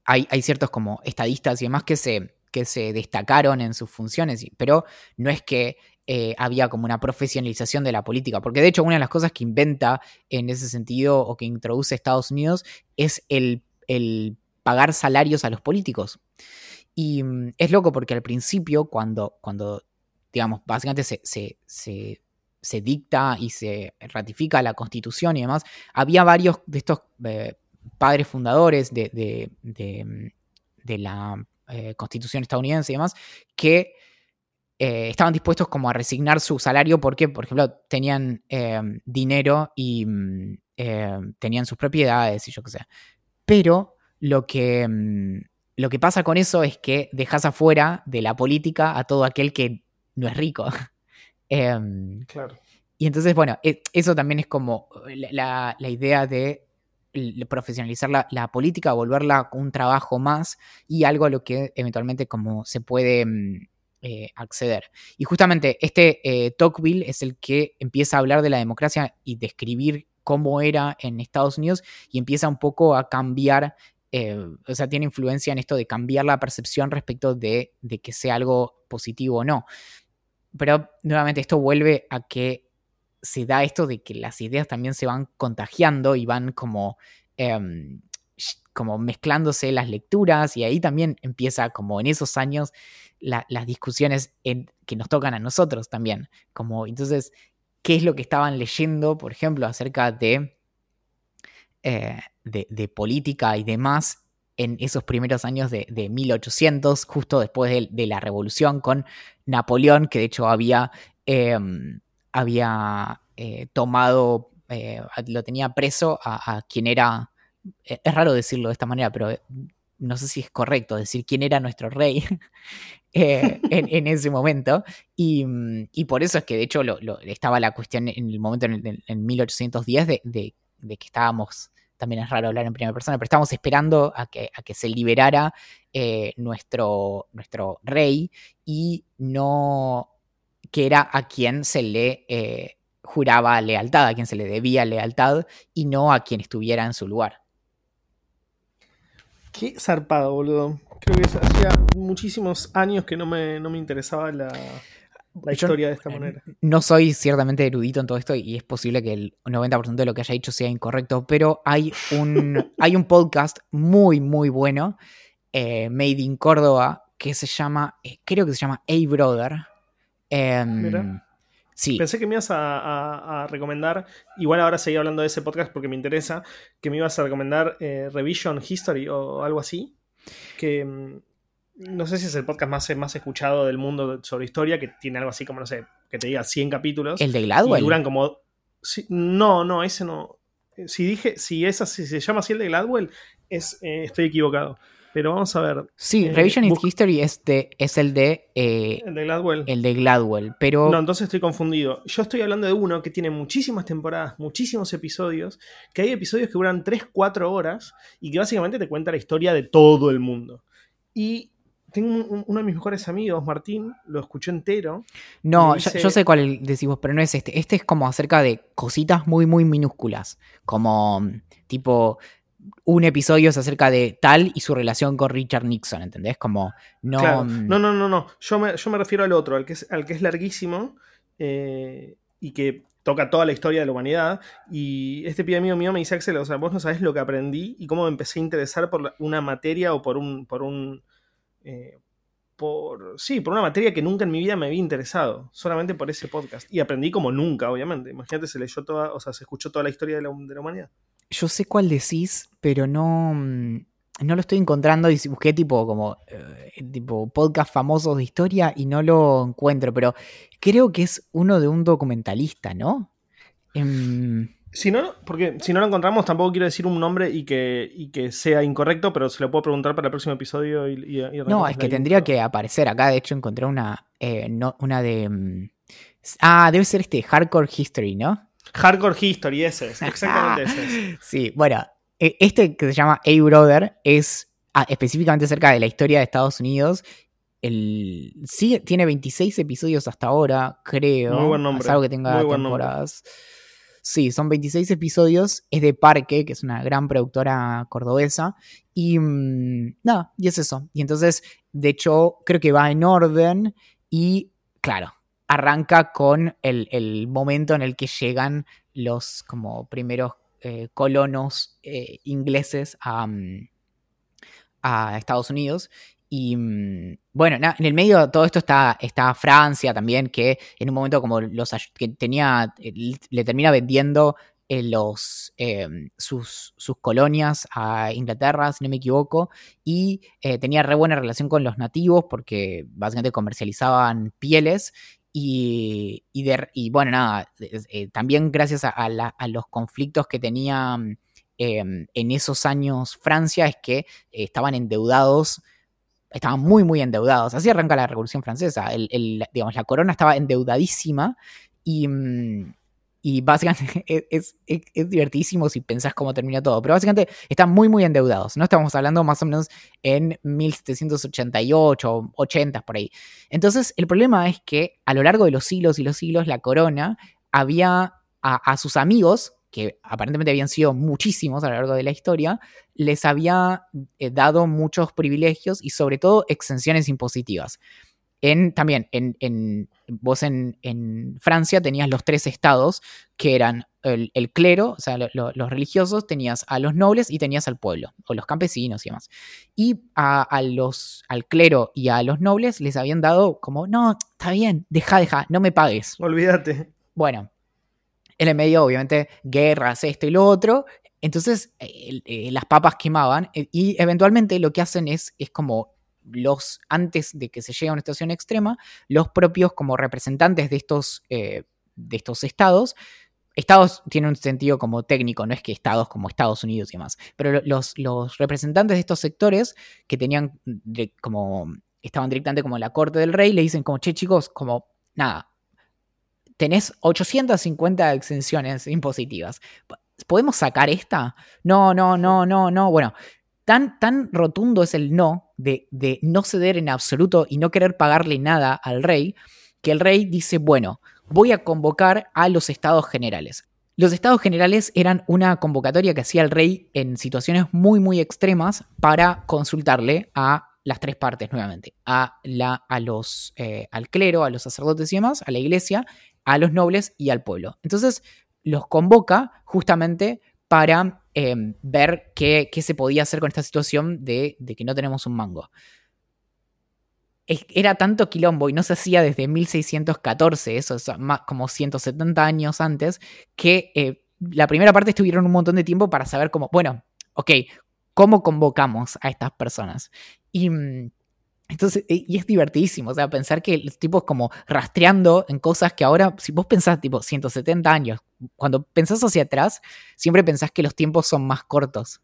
hay, hay, ciertos como estadistas y demás que se, que se destacaron en sus funciones, pero no es que eh, había como una profesionalización de la política, porque de hecho una de las cosas que inventa en ese sentido o que introduce Estados Unidos es el, el pagar salarios a los políticos. Y mm, es loco porque al principio, cuando, cuando digamos, básicamente se, dicta y se ratifica la constitución y demás, había varios de estos eh, padres fundadores de, mm, la eh, constitución estadounidense y demás que eh, estaban dispuestos como a resignar su salario porque, por ejemplo, tenían dinero y mm, tenían sus propiedades y yo qué sé. Pero lo que lo que pasa con eso es que dejas afuera de la política a todo aquel que no es rico. [laughs] Em, claro. Y entonces, bueno, e, eso también es como la, idea de profesionalizar la, política, volverla un trabajo más y algo a lo que eventualmente como se puede mm, eh, acceder. Y justamente este eh, Tocqueville es el que empieza a hablar de la democracia y describir cómo era en Estados Unidos y empieza un poco a cambiar eh, o sea, tiene influencia en esto de cambiar la percepción respecto de, que sea algo positivo o no. Pero nuevamente esto vuelve a que se da esto de que las ideas también se van contagiando y van como, em, como mezclándose las lecturas y ahí también empieza como en esos años las discusiones que nos tocan a nosotros también. Como entonces, ¿qué es lo que estaban leyendo, por ejemplo, acerca de eh, de, política y demás en esos primeros años de, 1800, justo después de, la revolución con Napoleón, que de hecho había, em, había eh, tomado, eh, lo tenía preso a, quien era, es raro decirlo de esta manera, pero no sé si es correcto decir quién era nuestro rey [laughs] en, ese momento. Y, por eso es que de hecho estaba la cuestión en el momento en, 1810 de, de que estábamos, también es raro hablar en primera persona, pero estábamos esperando a que, a que se liberara eh, nuestro, nuestro rey y no que era a quien se le eh, juraba lealtad, a quien se le debía lealtad y no a quien estuviera en su lugar. Qué zarpado, boludo. Creo que hacía muchísimos años que no me, no me interesaba la, la historia de esta manera. No soy ciertamente erudito en todo esto y es posible que el 90% de lo que haya dicho sea incorrecto, pero hay un, [laughs] hay un podcast muy, muy bueno, eh, Made in Córdoba, que se llama, eh, creo que se llama A Brother. Em, Sí. Pensé que me ibas a, a- a recomendar, igual ahora seguí hablando de ese podcast porque me interesa, que me ibas a recomendar eh, Revision History o algo así, que mm, no sé si es el podcast más, más escuchado del mundo sobre historia, que tiene algo así como, no sé, que te diga 100 capítulos. ¿El de y Gladwell? duran como... sí, no, no, ese no. Eh, Si dije, si, es así, si se llama así el de Gladwell, es, eh, estoy equivocado. Pero vamos a ver, Sí, eh, Revisionist History es, de- es el de eh, el de Gladwell. el de Gladwell, pero No, entonces estoy confundido. Yo estoy hablando de uno que tiene muchísimas temporadas, muchísimos episodios, que hay episodios que duran 3-4 horas y que básicamente te cuenta la historia de todo el mundo. Y tengo un- uno de mis mejores amigos, Martín, lo escuchó entero. no, yo, sé cuál decís vos, pero no es este. Este es como acerca de cositas muy, muy minúsculas, como mm, tipo un episodio es acerca de tal y su relación con Richard Nixon, ¿entendés? Como no... Claro. mm, No, no, no, no. Yo me, yo me refiero al otro, al que es, al que es larguísimo eh, y que toca toda la historia de la humanidad. Y este pibe amigo mío me dice, Axel, o sea, vos no sabés lo que aprendí y cómo me empecé a interesar por una materia o por un. por un. Eh, por. Sí, por una materia que nunca en mi vida me había interesado. Solamente por ese podcast. Y aprendí como nunca, obviamente. Imagínate, se leyó toda, o sea, se escuchó toda la historia de la, humanidad. Yo sé cuál decís, pero no, mm, no lo estoy encontrando y busqué tipo como eh, tipo podcast famosos de historia y no lo encuentro, pero creo que es uno de un documentalista, ¿no? Em, Si no, porque si no lo encontramos, tampoco quiero decir un nombre y que, y que sea incorrecto, pero se lo puedo preguntar para el próximo episodio. Y, y- y no, es que ahí. tendría que aparecer acá. De hecho, encontré una, eh, no- una de... mm, Ah, debe ser este Hardcore History, ¿no? Hardcore History, ese es, [laughs] exactamente ese es. Sí, bueno, e- este que se llama A-Brother es ah, específicamente acerca de la historia de Estados Unidos. El, sí, tiene 26 episodios hasta ahora, creo. Muy buen nombre, Es algo que tenga nombre. Sí, son 26 episodios. Es de Parque, que es una gran productora cordobesa. Y mm, nada, y es eso. Y entonces, de hecho, creo que va en orden. Y claro, arranca con el, el momento en el que llegan los como primeros eh, colonos eh, ingleses a, mm, a Estados Unidos. Y mm, bueno, en el medio de todo esto está, está Francia también, que en un momento como los que tenía, eh, le termina vendiendo eh, los, eh, sus, sus colonias a Inglaterra, si no me equivoco, y tenía re buena relación con los nativos porque básicamente comercializaban pieles y, y, bueno, nada, también gracias a, a los conflictos que tenía mm, eh, en esos años Francia es que estaban endeudados, estaban muy, muy endeudados. Así arranca la Revolución Francesa. El- digamos, la corona estaba endeudadísima y, mm, y básicamente [laughs] es, es- es- divertidísimo si pensás cómo termina todo. Pero básicamente están muy, muy endeudados. No estamos hablando más o menos en 1788, 80 por ahí. Entonces, el problema es que a lo largo de los siglos y los siglos, la corona había a sus amigos, que aparentemente habían sido muchísimos a lo largo de la historia, les había eh, dado muchos privilegios y sobre todo exenciones impositivas. En, también, en, en- vos en, en Francia tenías los tres estados, que eran el, el clero, o sea, lo- lo- los religiosos, tenías a los nobles y tenías al pueblo, o los campesinos y demás. Y a, a los, al clero y a los nobles les habían dado como, no, está bien, deja, deja, no me pagues. Olvídate. Bueno, en el medio, obviamente, guerras, esto y lo otro. Entonces, eh, las papas quemaban eh, y eventualmente lo que hacen es, es como los, antes de que se llegue a una situación extrema, los propios como representantes de estos, eh, de estos estados, estados tienen un sentido como técnico, no es que estados como Estados Unidos y demás, pero lo- los, representantes de estos sectores que tenían como, estaban directamente como en la corte del rey, le dicen como, che chicos, como, nada, tenés 850 exenciones impositivas. ¿Podemos sacar esta? No, no, no, no, no. Bueno, tan, tan rotundo es el no de, no ceder en absoluto y no querer pagarle nada al rey, que el rey dice, bueno, voy a convocar a los estados generales. Los estados generales eran una convocatoria que hacía el rey en situaciones muy, muy extremas para consultarle a las tres partes nuevamente, a la, a los, eh, al clero, a los sacerdotes y demás, a la iglesia, a los nobles y al pueblo. Entonces los convoca justamente para eh, ver qué, se podía hacer con esta situación de, de que no tenemos un mango. era tanto quilombo y no se hacía desde 1614, eso es más como 170 años antes, que eh, la primera parte estuvieron un montón de tiempo para saber cómo, bueno, ok, ¿cómo convocamos a estas personas? Y mm, entonces, y es divertidísimo, o sea, pensar que los tipos como rastreando en cosas que ahora, si vos pensás tipo 170 años, cuando pensás hacia atrás, siempre pensás que los tiempos son más cortos.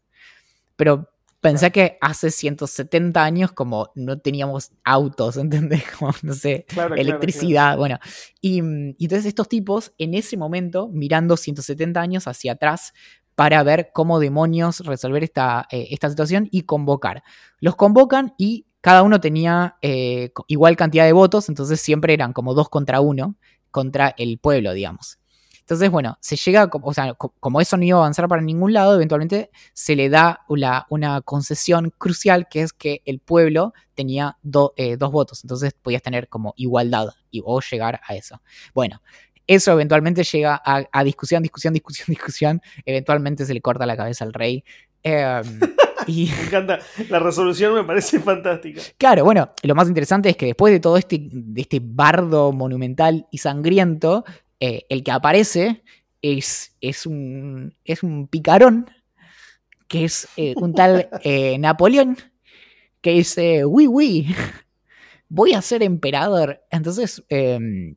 Pero Pensé que hace 170 años como no teníamos autos, [laughs] ¿entendés? Como, no sé, electricidad, bueno. Y, entonces estos tipos en ese momento, mirando 170 años hacia atrás para ver cómo demonios resolver esta, eh, esta situación y convocar. Los convocan y cada uno tenía eh, igual cantidad de votos, entonces siempre eran como dos contra uno contra el pueblo, digamos. Entonces, bueno, se llega, o sea, como eso no iba a avanzar para ningún lado, eventualmente se le da una, concesión crucial que es que el pueblo tenía eh, dos votos, entonces podías tener como igualdad y, o llegar a eso. Bueno, eso eventualmente llega a, discusión, discusión, discusión, [laughs] discusión, eventualmente se le corta la cabeza al rey. Em, [laughs] y... Me encanta, la resolución me parece fantástica. Claro, bueno, lo más interesante es que después de todo este, de este bardo monumental y sangriento, eh, el que aparece es, es, un, es un picarón, que es eh, un tal [laughs] eh, Napoleón, que dice, uy, uy, voy a ser emperador. Entonces, em,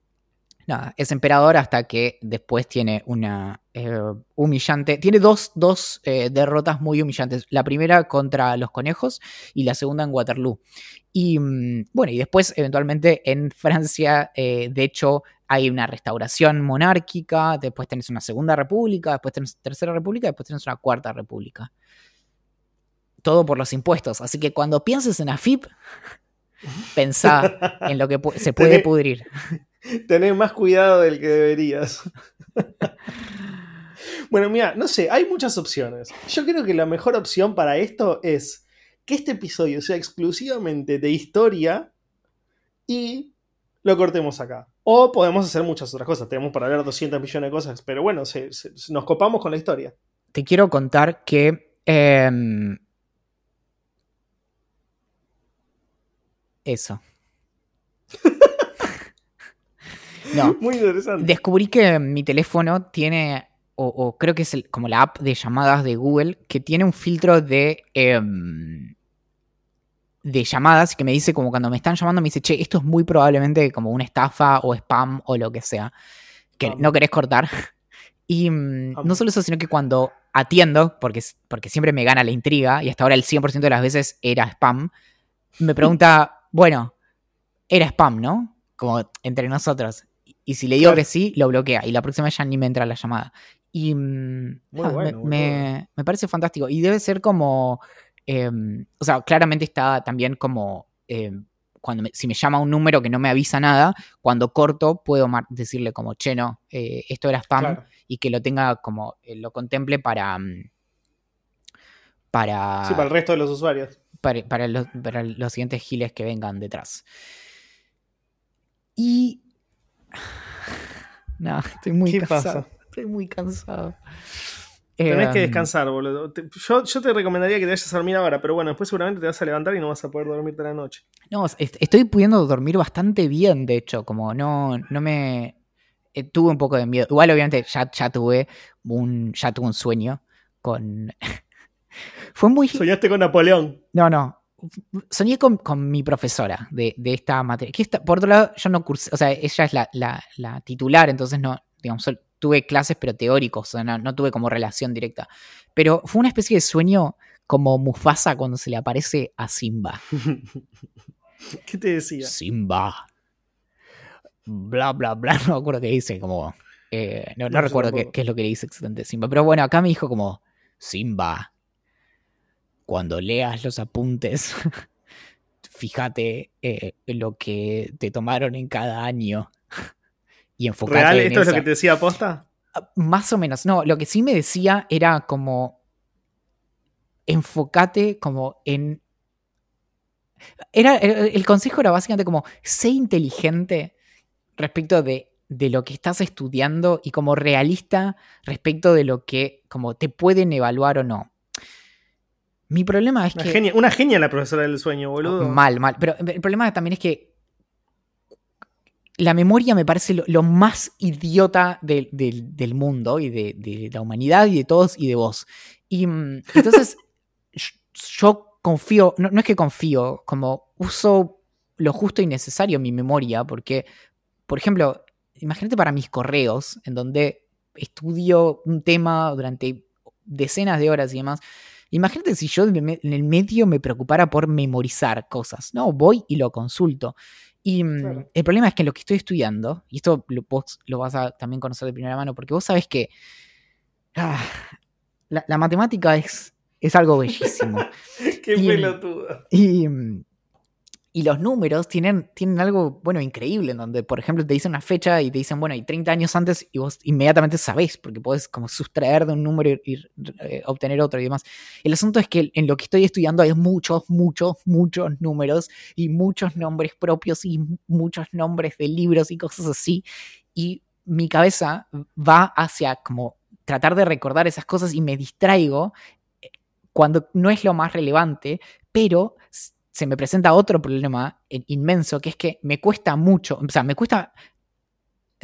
nada, es emperador hasta que después tiene una humillante, tiene dos, dos derrotas muy humillantes. La primera contra los conejos y la segunda en Waterloo. Y mm, bueno, y después eventualmente en Francia, de hecho, hay una restauración monárquica, después tenés una segunda república, después tenés tercera república, después tenés una cuarta república. Todo por los impuestos. Así que cuando pienses en AFIP, [laughs] pensá en lo que se puede pudrir. Tenés más cuidado del que deberías. [laughs] bueno, mira, no sé, hay muchas opciones. Yo creo que la mejor opción para esto es que este episodio sea exclusivamente de historia y lo cortemos acá. O podemos hacer muchas otras cosas. Tenemos para ver 200 millones de cosas. Pero bueno, nos copamos con la historia. Te quiero contar que. Em, eso. [laughs] no. [laughs] Muy interesante. Descubrí que mi teléfono tiene. O, creo que es como la app de llamadas de Google, que tiene un filtro de. Em, de llamadas que me dice como cuando me están llamando me dice, che, esto es muy probablemente como una estafa o spam o lo que sea, que no querés cortar. Y mm, no solo eso, sino que cuando atiendo, porque, porque siempre me gana la intriga, y hasta ahora el 100% de las veces era spam, me pregunta, bueno, era spam, ¿no? Como entre nosotros. Y si le digo que sí, lo bloquea. Y la próxima vez ya ni me entra la llamada. Y mm, me, me, parece fantástico. Y debe ser como Em, o sea, claramente está también como, em, cuando si me llama un número que no me avisa nada, cuando corto puedo decirle como, che, no, eh, esto era spam y que lo tenga como, eh, lo contemple para... Mm, para... Sí, para el resto de los usuarios. Para, los, para los siguientes giles que vengan detrás. Y... [laughs] No, estoy muy cansado. Estoy muy cansado. Tenés que em, descansar, boludo. Yo, te recomendaría que te vayas a dormir ahora, pero bueno, después seguramente te vas a levantar y no vas a poder dormirte la noche. No, estoy pudiendo dormir bastante bien, de hecho, como no, no me... Eh, tuve un poco de miedo. Igual, obviamente, ya, ya tuve un, ya tuve un sueño con... [laughs] Fue muy... Soñaste con Napoleón. No, no. Soñé con, mi profesora de, esta materia. Que por otro lado, yo no cursé, o sea, ella es la, la titular, entonces no, digamos, tuve clases pero teóricos, no, tuve como relación directa. Pero fue una especie de sueño como Mufasa cuando se le aparece a Simba. [laughs] ¿Qué te decía? Simba. Bla, bla, bla. [laughs] No me acuerdo qué dice, como... Eh, no, recuerdo qué, es lo que le dice exactamente Simba. Pero bueno, acá me dijo como... Simba. Cuando leas los apuntes, [laughs] fíjate eh, lo que te tomaron en cada año y enfocarte ¿Real? ¿Esto es lo que te decía Posta? Ah, más o menos. No, lo que sí me decía era como. Enfócate como en. Era, el consejo era básicamente como. Sé inteligente respecto de, de lo que estás estudiando y como realista respecto de lo que como te pueden evaluar o no. Mi problema es Una que... genia, una genia la profesora del sueño, boludo. Mal, mal. Pero el problema también es que la memoria me parece lo, lo más idiota del, del- del mundo y de, de la humanidad y de todos y de vos. Y mm, [laughs] entonces yo- yo confío, no, no es que confío, como uso lo justo y necesario en mi memoria, porque, por ejemplo, imagínate para mis correos, en donde estudio un tema durante decenas de horas y demás. Imagínate si yo en el medio me preocupara por memorizar cosas. No, voy y lo consulto. Y mm, Claro. el problema es que lo que estoy estudiando, y esto lo, vos lo vas a también conocer de primera mano, porque vos sabés que ah, la, la matemática es, es algo bellísimo. [laughs] Qué Y- pelotudo. Y, mm, y los números tienen, tienen algo, bueno, increíble, en donde, por ejemplo, te dicen una fecha y te dicen, bueno, y 30 años antes, y vos inmediatamente sabés, porque podés como sustraer de un número y, y, eh, obtener otro y demás. El asunto es que en lo que estoy estudiando hay muchos, muchos, muchos números y muchos nombres propios y muchos nombres de libros y cosas así. Y mi cabeza va hacia como tratar de recordar esas cosas y me distraigo eh, cuando no es lo más relevante, pero se me presenta otro problema inmenso, que es que me cuesta mucho, o sea, me cuesta...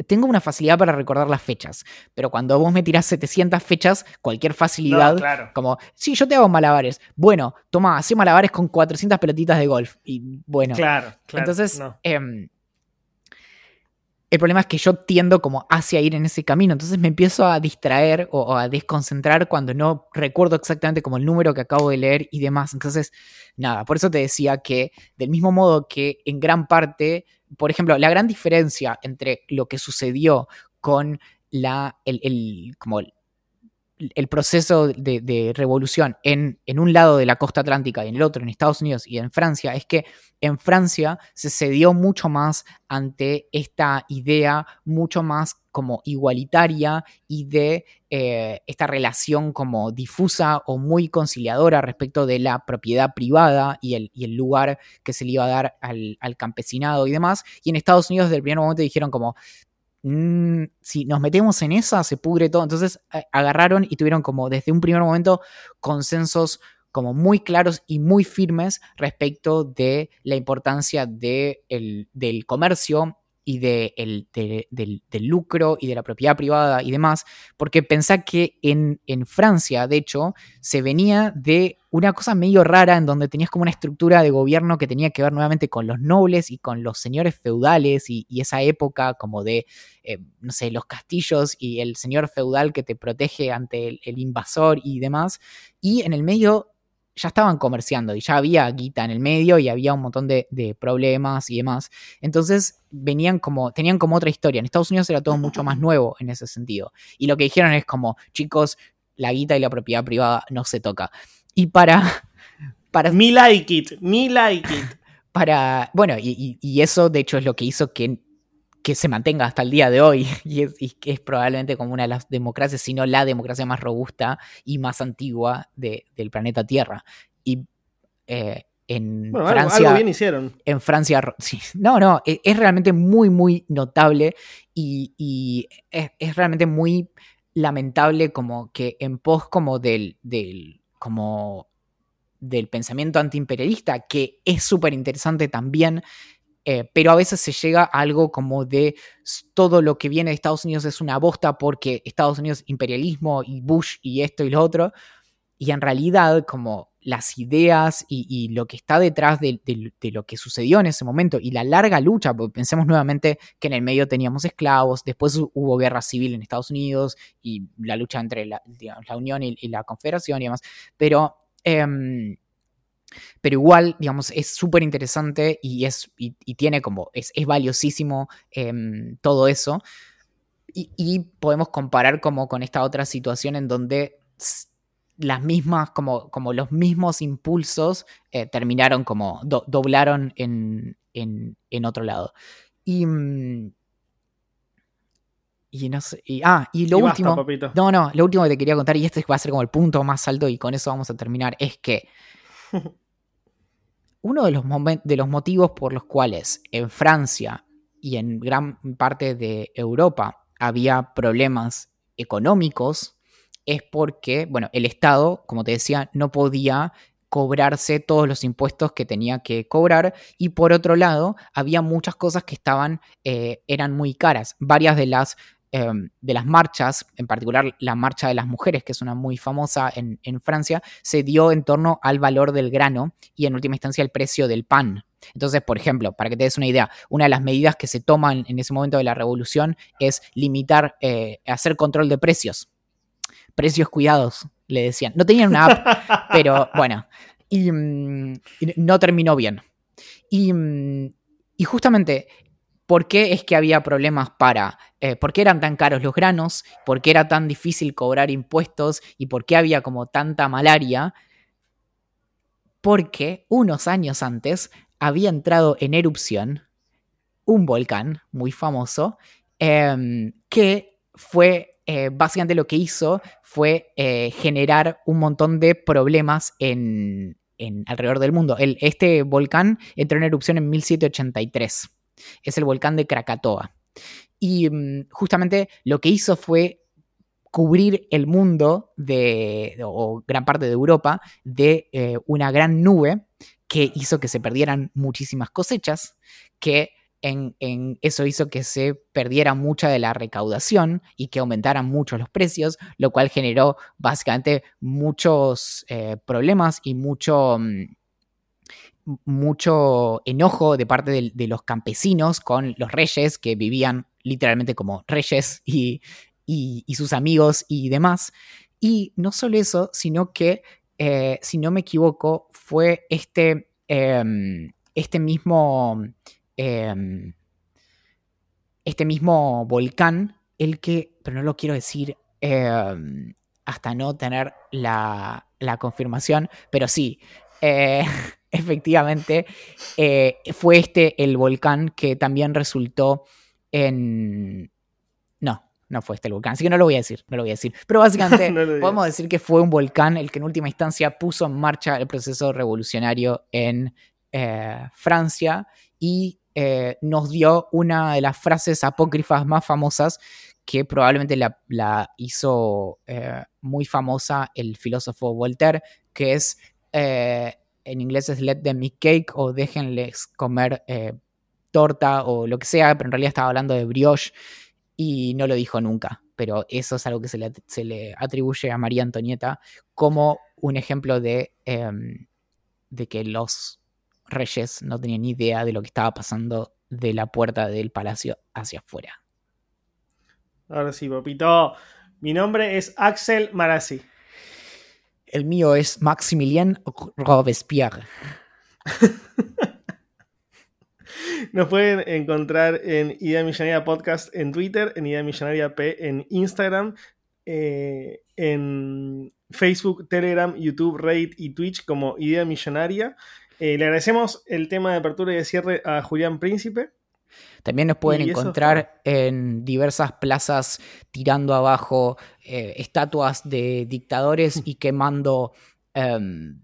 Tengo una facilidad para recordar las fechas, pero cuando vos me tirás 700 fechas, cualquier facilidad, No, claro. como, sí, yo te hago malabares. Bueno, toma, hacé malabares con 400 pelotitas de golf. Y bueno, Claro, claro. entonces, no. em, el problema es que yo tiendo como hacia ir en ese camino, entonces me empiezo a distraer o, a desconcentrar cuando no recuerdo exactamente como el número que acabo de leer y demás. Entonces, nada, por eso te decía que del mismo modo que en gran parte, por ejemplo, la gran diferencia entre lo que sucedió con la, el, como el proceso de, revolución en, en un lado de la costa atlántica y en el otro, en Estados Unidos y en Francia, es que en Francia se cedió mucho más ante esta idea mucho más como igualitaria y de eh, esta relación como difusa o muy conciliadora respecto de la propiedad privada y el, el lugar que se le iba a dar al, al campesinado y demás. Y en Estados Unidos desde el primer momento dijeron como, "Mm, si nos metemos en esa, se pudre todo. Entonces agarraron y tuvieron como desde un primer momento consensos como muy claros y muy firmes respecto de la importancia de el- del comercio y de el- de- del, del lucro y de la propiedad privada y demás, porque pensá que en, en Francia, de hecho, se venía de una cosa medio rara en donde tenías como una estructura de gobierno que tenía que ver nuevamente con los nobles y con los señores feudales y, esa época como de, eh, no sé, los castillos y el señor feudal que te protege ante el invasor y demás. Y en el medio ya estaban comerciando y ya había guita en el medio y había un montón de, de problemas y demás. Entonces venían como, tenían como otra historia. En Estados Unidos era todo mucho más nuevo en ese sentido. Y lo que dijeron es como, chicos, la guita y la propiedad privada no se toca. Y para, [laughs] para, Me like it, me like it. [laughs] para bueno, y, y- y eso de hecho es lo que hizo que, que se mantenga hasta el día de hoy. [laughs] Y es, y que es probablemente como una de las democracias, si no la democracia más robusta y más antigua de- del planeta Tierra. Y eh, en Bueno, algo, Francia algo bien hicieron. en Francia, sí, no, no, e- es, realmente muy, muy notable y, y es, es realmente muy lamentable como que en pos como del, del, como del pensamiento antiimperialista, que es súper interesante también, eh, pero a veces se llega a algo como de todo lo que viene de Estados Unidos es una bosta porque Estados Unidos imperialismo y Bush y esto y lo otro, y en realidad como las ideas y, y lo que está detrás de, de- de lo que sucedió en ese momento y la larga lucha, porque pensemos nuevamente que en el medio teníamos esclavos, después hu- hubo guerra civil en Estados Unidos y la lucha entre la, digamos, la Unión y, y la Confederación y demás, pero... em, pero igual, digamos, es súper interesante y, es, y, y tiene como, es, es valiosísimo em, todo eso. Y, y podemos comparar como con esta otra situación en donde las mismas, como, como los mismos impulsos eh, terminaron como, do- doblaron en, en, en otro lado. Y, mm, y no sé, y, ah, y lo Y último, no, no, lo último que te quería contar, y este va a ser como el punto más alto y con eso vamos a terminar, es que uno de los, motivos por los cuales en Francia y en gran parte de Europa había problemas económicos es porque, bueno, el Estado, como te decía, no podía cobrarse todos los impuestos que tenía que cobrar y por otro lado había muchas cosas que estaban, eh, eran muy caras. Varias de las, em, de las marchas, en particular la marcha de las mujeres, que es una muy famosa en, en Francia, se dio en torno al valor del grano y en última instancia el precio del pan. Entonces, por ejemplo, para que te des una idea, una de las medidas que se toman en ese momento de la revolución es limitar, eh, hacer control de precios. Precios cuidados, le decían. No tenían una app, [laughs] pero bueno, y, mm, y no terminó bien. Y, mm, y, justamente, ¿por qué es que había problemas para, eh, por qué eran tan caros los granos, por qué era tan difícil cobrar impuestos y por qué había como tanta malaria? Porque unos años antes había entrado en erupción un volcán muy famoso eh, que fue eh, básicamente lo que hizo fue eh, generar un montón de problemas en, alrededor del mundo. Este volcán entró en erupción en 1783. Es el volcán de Krakatoa. Y um, justamente lo que hizo fue cubrir el mundo de, o gran parte de Europa de eh, una gran nube que hizo que se perdieran muchísimas cosechas, que en, en, eso hizo que se perdiera mucha de la recaudación y que aumentaran mucho los precios, lo cual generó básicamente muchos eh, problemas y mucho, mucho enojo de parte de, los campesinos con los reyes que vivían literalmente como reyes y, y, sus amigos y demás. Y no solo eso, sino que eh, si no me equivoco, fue este, eh, este mismo. Eh, este mismo volcán, el que, pero no lo quiero decir hasta no tener la, la, confirmación, pero sí, [laughs] efectivamente, fue este el volcán que también resultó en... No, no fue este el volcán, así que no lo voy a decir, no lo voy a decir. Pero básicamente [laughs] no podemos decir que fue un volcán el que en última instancia puso en marcha el proceso revolucionario en eh, Francia y eh, nos dio una de las frases apócrifas más famosas que probablemente la, la hizo eh, muy famosa el filósofo Voltaire, que es, eh, en inglés es let them eat cake o déjenles comer torta o lo que sea, pero en realidad estaba hablando de brioche y no lo dijo nunca, pero eso es algo que se le, se le atribuye a María Antonieta como un ejemplo de, eh, de, que los reyes no tenían ni idea de lo que estaba pasando de la puerta del palacio hacia afuera. Ahora sí, papito. Mi nombre es Axel Marazzi. El mío es Maximilien Robespierre. Nos pueden encontrar en Idea Millonaria Podcast en Twitter, en Idea Millonaria P en Instagram, eh, en Facebook, Telegram, YouTube, Reddit y Twitch como Idea Millonaria. Eh, le agradecemos el tema de apertura y de cierre a Julián Príncipe. También nos pueden encontrar en diversas plazas tirando abajo eh, estatuas de dictadores y quemando um,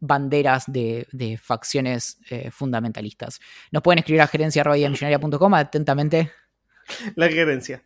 banderas de, de facciones eh, fundamentalistas. Nos pueden escribir a gerencia.com atentamente. La gerencia.